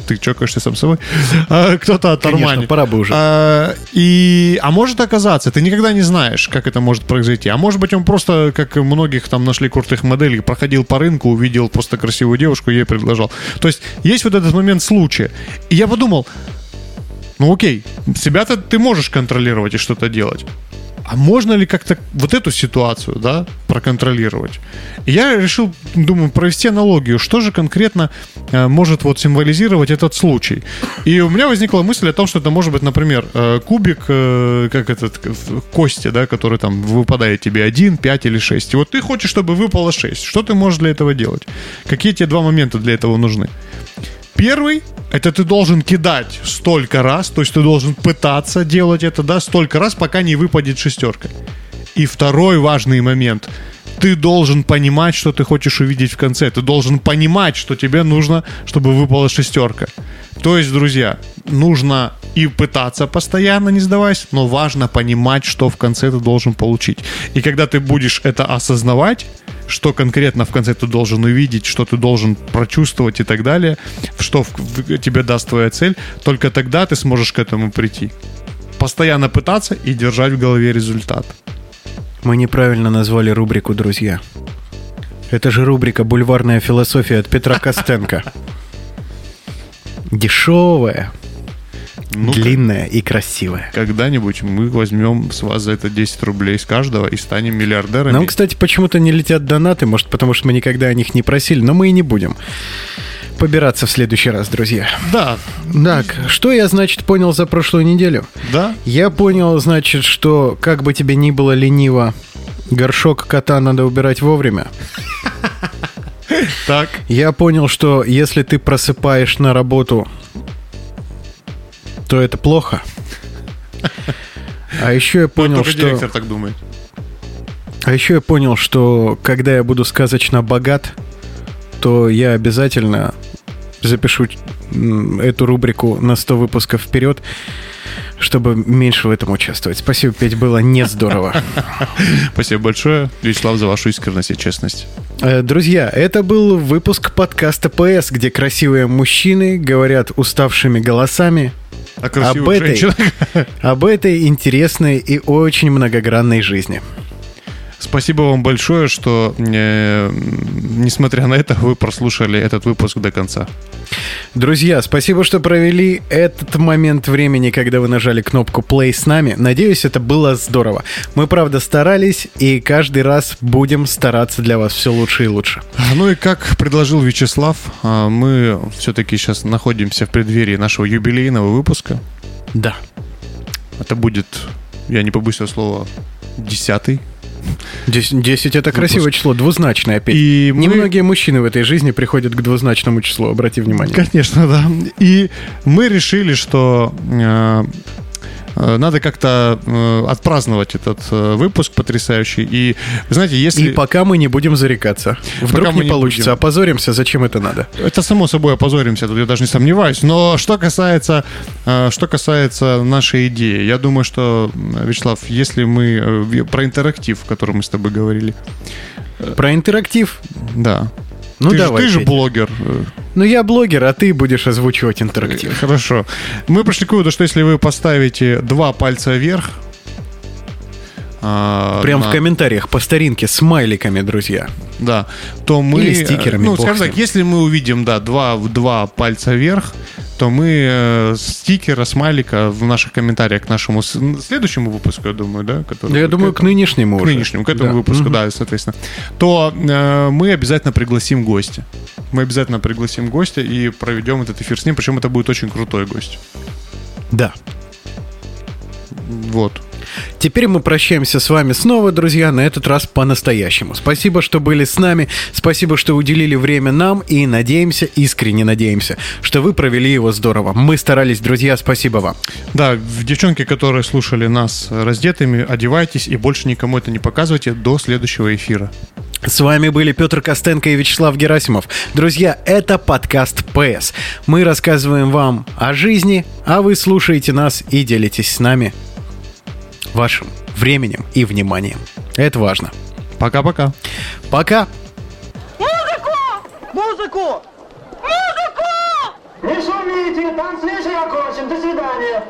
Ты чокаешься сам собой? А, Кто-то от Армани. пора бы уже. А, и, а может оказаться, ты никогда не знаешь, как это может произойти. А может быть, он просто, как и многих там нашли крутых моделей, проходил по рынку, увидел просто красивую девушку, ей предложил. То есть есть вот этот момент случая. И я подумал, ну окей, себя-то ты можешь контролировать и что-то делать. А можно ли как-то вот эту ситуацию, да, проконтролировать? Я решил, думаю, провести аналогию, что же конкретно э, может вот символизировать этот случай. И у меня возникла мысль о том, что это может быть, например, э, кубик, э, как этот, кости, да, который там выпадает тебе 1, 5 или 6. И вот ты хочешь, чтобы выпало 6. Что ты можешь для этого делать? Какие тебе два момента для этого нужны? Первый это ты должен кидать столько раз, то есть ты должен пытаться делать это, да, столько раз, пока не выпадет шестерка. И второй важный момент. Ты должен понимать, что ты хочешь увидеть в конце. Ты должен понимать, что тебе нужно, чтобы выпала шестерка. То есть, друзья, нужно и пытаться постоянно, не сдаваясь, но важно понимать, что в конце ты должен получить. И когда ты будешь это осознавать, что конкретно в конце ты должен увидеть, что ты должен прочувствовать и так далее, что в- в- тебе даст твоя цель, только тогда ты сможешь к этому прийти. Постоянно пытаться и держать в голове результат. Мы неправильно назвали рубрику «Друзья». Это же рубрика «Бульварная философия» от Петра Костенко. Дешевая, Ну, длинная и красивая. когда-нибудь мы возьмем с вас за это 10 рублей с каждого и станем миллиардерами. Нам, кстати, почему-то не летят донаты, может, потому что мы никогда о них не просили, но мы и не будем побираться в следующий раз, друзья. Да, Так, что я, значит, понял за прошлую неделю? да, Я понял, значит, что как бы тебе ни было лениво Горшок кота надо убирать вовремя. Так. Я понял, что если ты просыпаешь на работу, то это плохо. А еще я понял, Только что... директор так думает. А еще я понял, что когда я буду сказочно богат, то я обязательно запишу эту рубрику на 100 выпусков вперед, чтобы меньше в этом участвовать. Спасибо, Петь, было не здорово. Спасибо большое, Вячеслав, за вашу искренность и честность. Э, Друзья, это был выпуск подкаста ПС, где красивые мужчины говорят уставшими голосами А об этой, женщин? об этой интересной и очень многогранной жизни. Спасибо вам большое, что, э, несмотря на это, вы прослушали этот выпуск до конца. Друзья, спасибо, что провели этот момент времени, когда вы нажали кнопку play с нами. Надеюсь, это было здорово. Мы, правда, старались, и каждый раз будем стараться для вас все лучше и лучше. Ну и как предложил Вячеслав, а, мы все-таки сейчас находимся в преддверии нашего юбилейного выпуска. Да. Это будет, я не побоюсь этого слова, десятый. 10, 10 это красивое число, двузначное опять. И мы- Немногие мужчины в этой жизни приходят к двузначному числу, обрати внимание. Конечно, да. И мы решили, что э, надо как-то э, отпраздновать этот э, выпуск потрясающий. И, вы знаете, если... И пока мы не будем зарекаться. Вдруг не не получится, будем. опозоримся, зачем это надо? Это само собой опозоримся, тут я даже не сомневаюсь. Но что касается, э, что касается нашей идеи, я думаю, что, э, Вячеслав, если мы э, про интерактив, о котором мы с тобой говорили, Про интерактив? да. Ну ты, же- давай. ты же Петь. блогер. Ну я блогер, а ты будешь озвучивать интерактив. Хорошо. Мы пришли к выводу, что если вы поставите два пальца вверх, а, Прям на- в комментариях по старинке, смайликами, друзья. Да, то мы... Или стикерами, Ну, скажем с так, если мы увидим, да, два, два пальца вверх, то мы э, стикера, смайлика в наших комментариях к нашему с- следующему выпуску, я думаю, да? Который Да я будет- думаю, к нынешнему к уже. нынешнему, к этому Да. выпуску, Мгм. да, соответственно, то э, мы обязательно пригласим гостя. Мы обязательно пригласим гостя и проведем этот эфир с ним, причем это будет очень крутой гость. Да. Вот. Теперь мы прощаемся с вами снова, друзья, на этот раз по-настоящему. Спасибо, что были с нами, спасибо, что уделили время нам, и надеемся, искренне надеемся, что вы провели его здорово. Мы старались, друзья, спасибо вам. Да, девчонки, которые слушали нас раздетыми, одевайтесь и больше никому это не показывайте до следующего эфира. С вами были Петр Костенко и Вячеслав Герасимов. Друзья, это подкаст ПС. Мы рассказываем вам о жизни, а вы слушаете нас и делитесь с нами вашим временем и вниманием. Это важно. Пока-пока. Пока! Музыку! Музыку! Не шумите, танц вечер окончен. До свидания.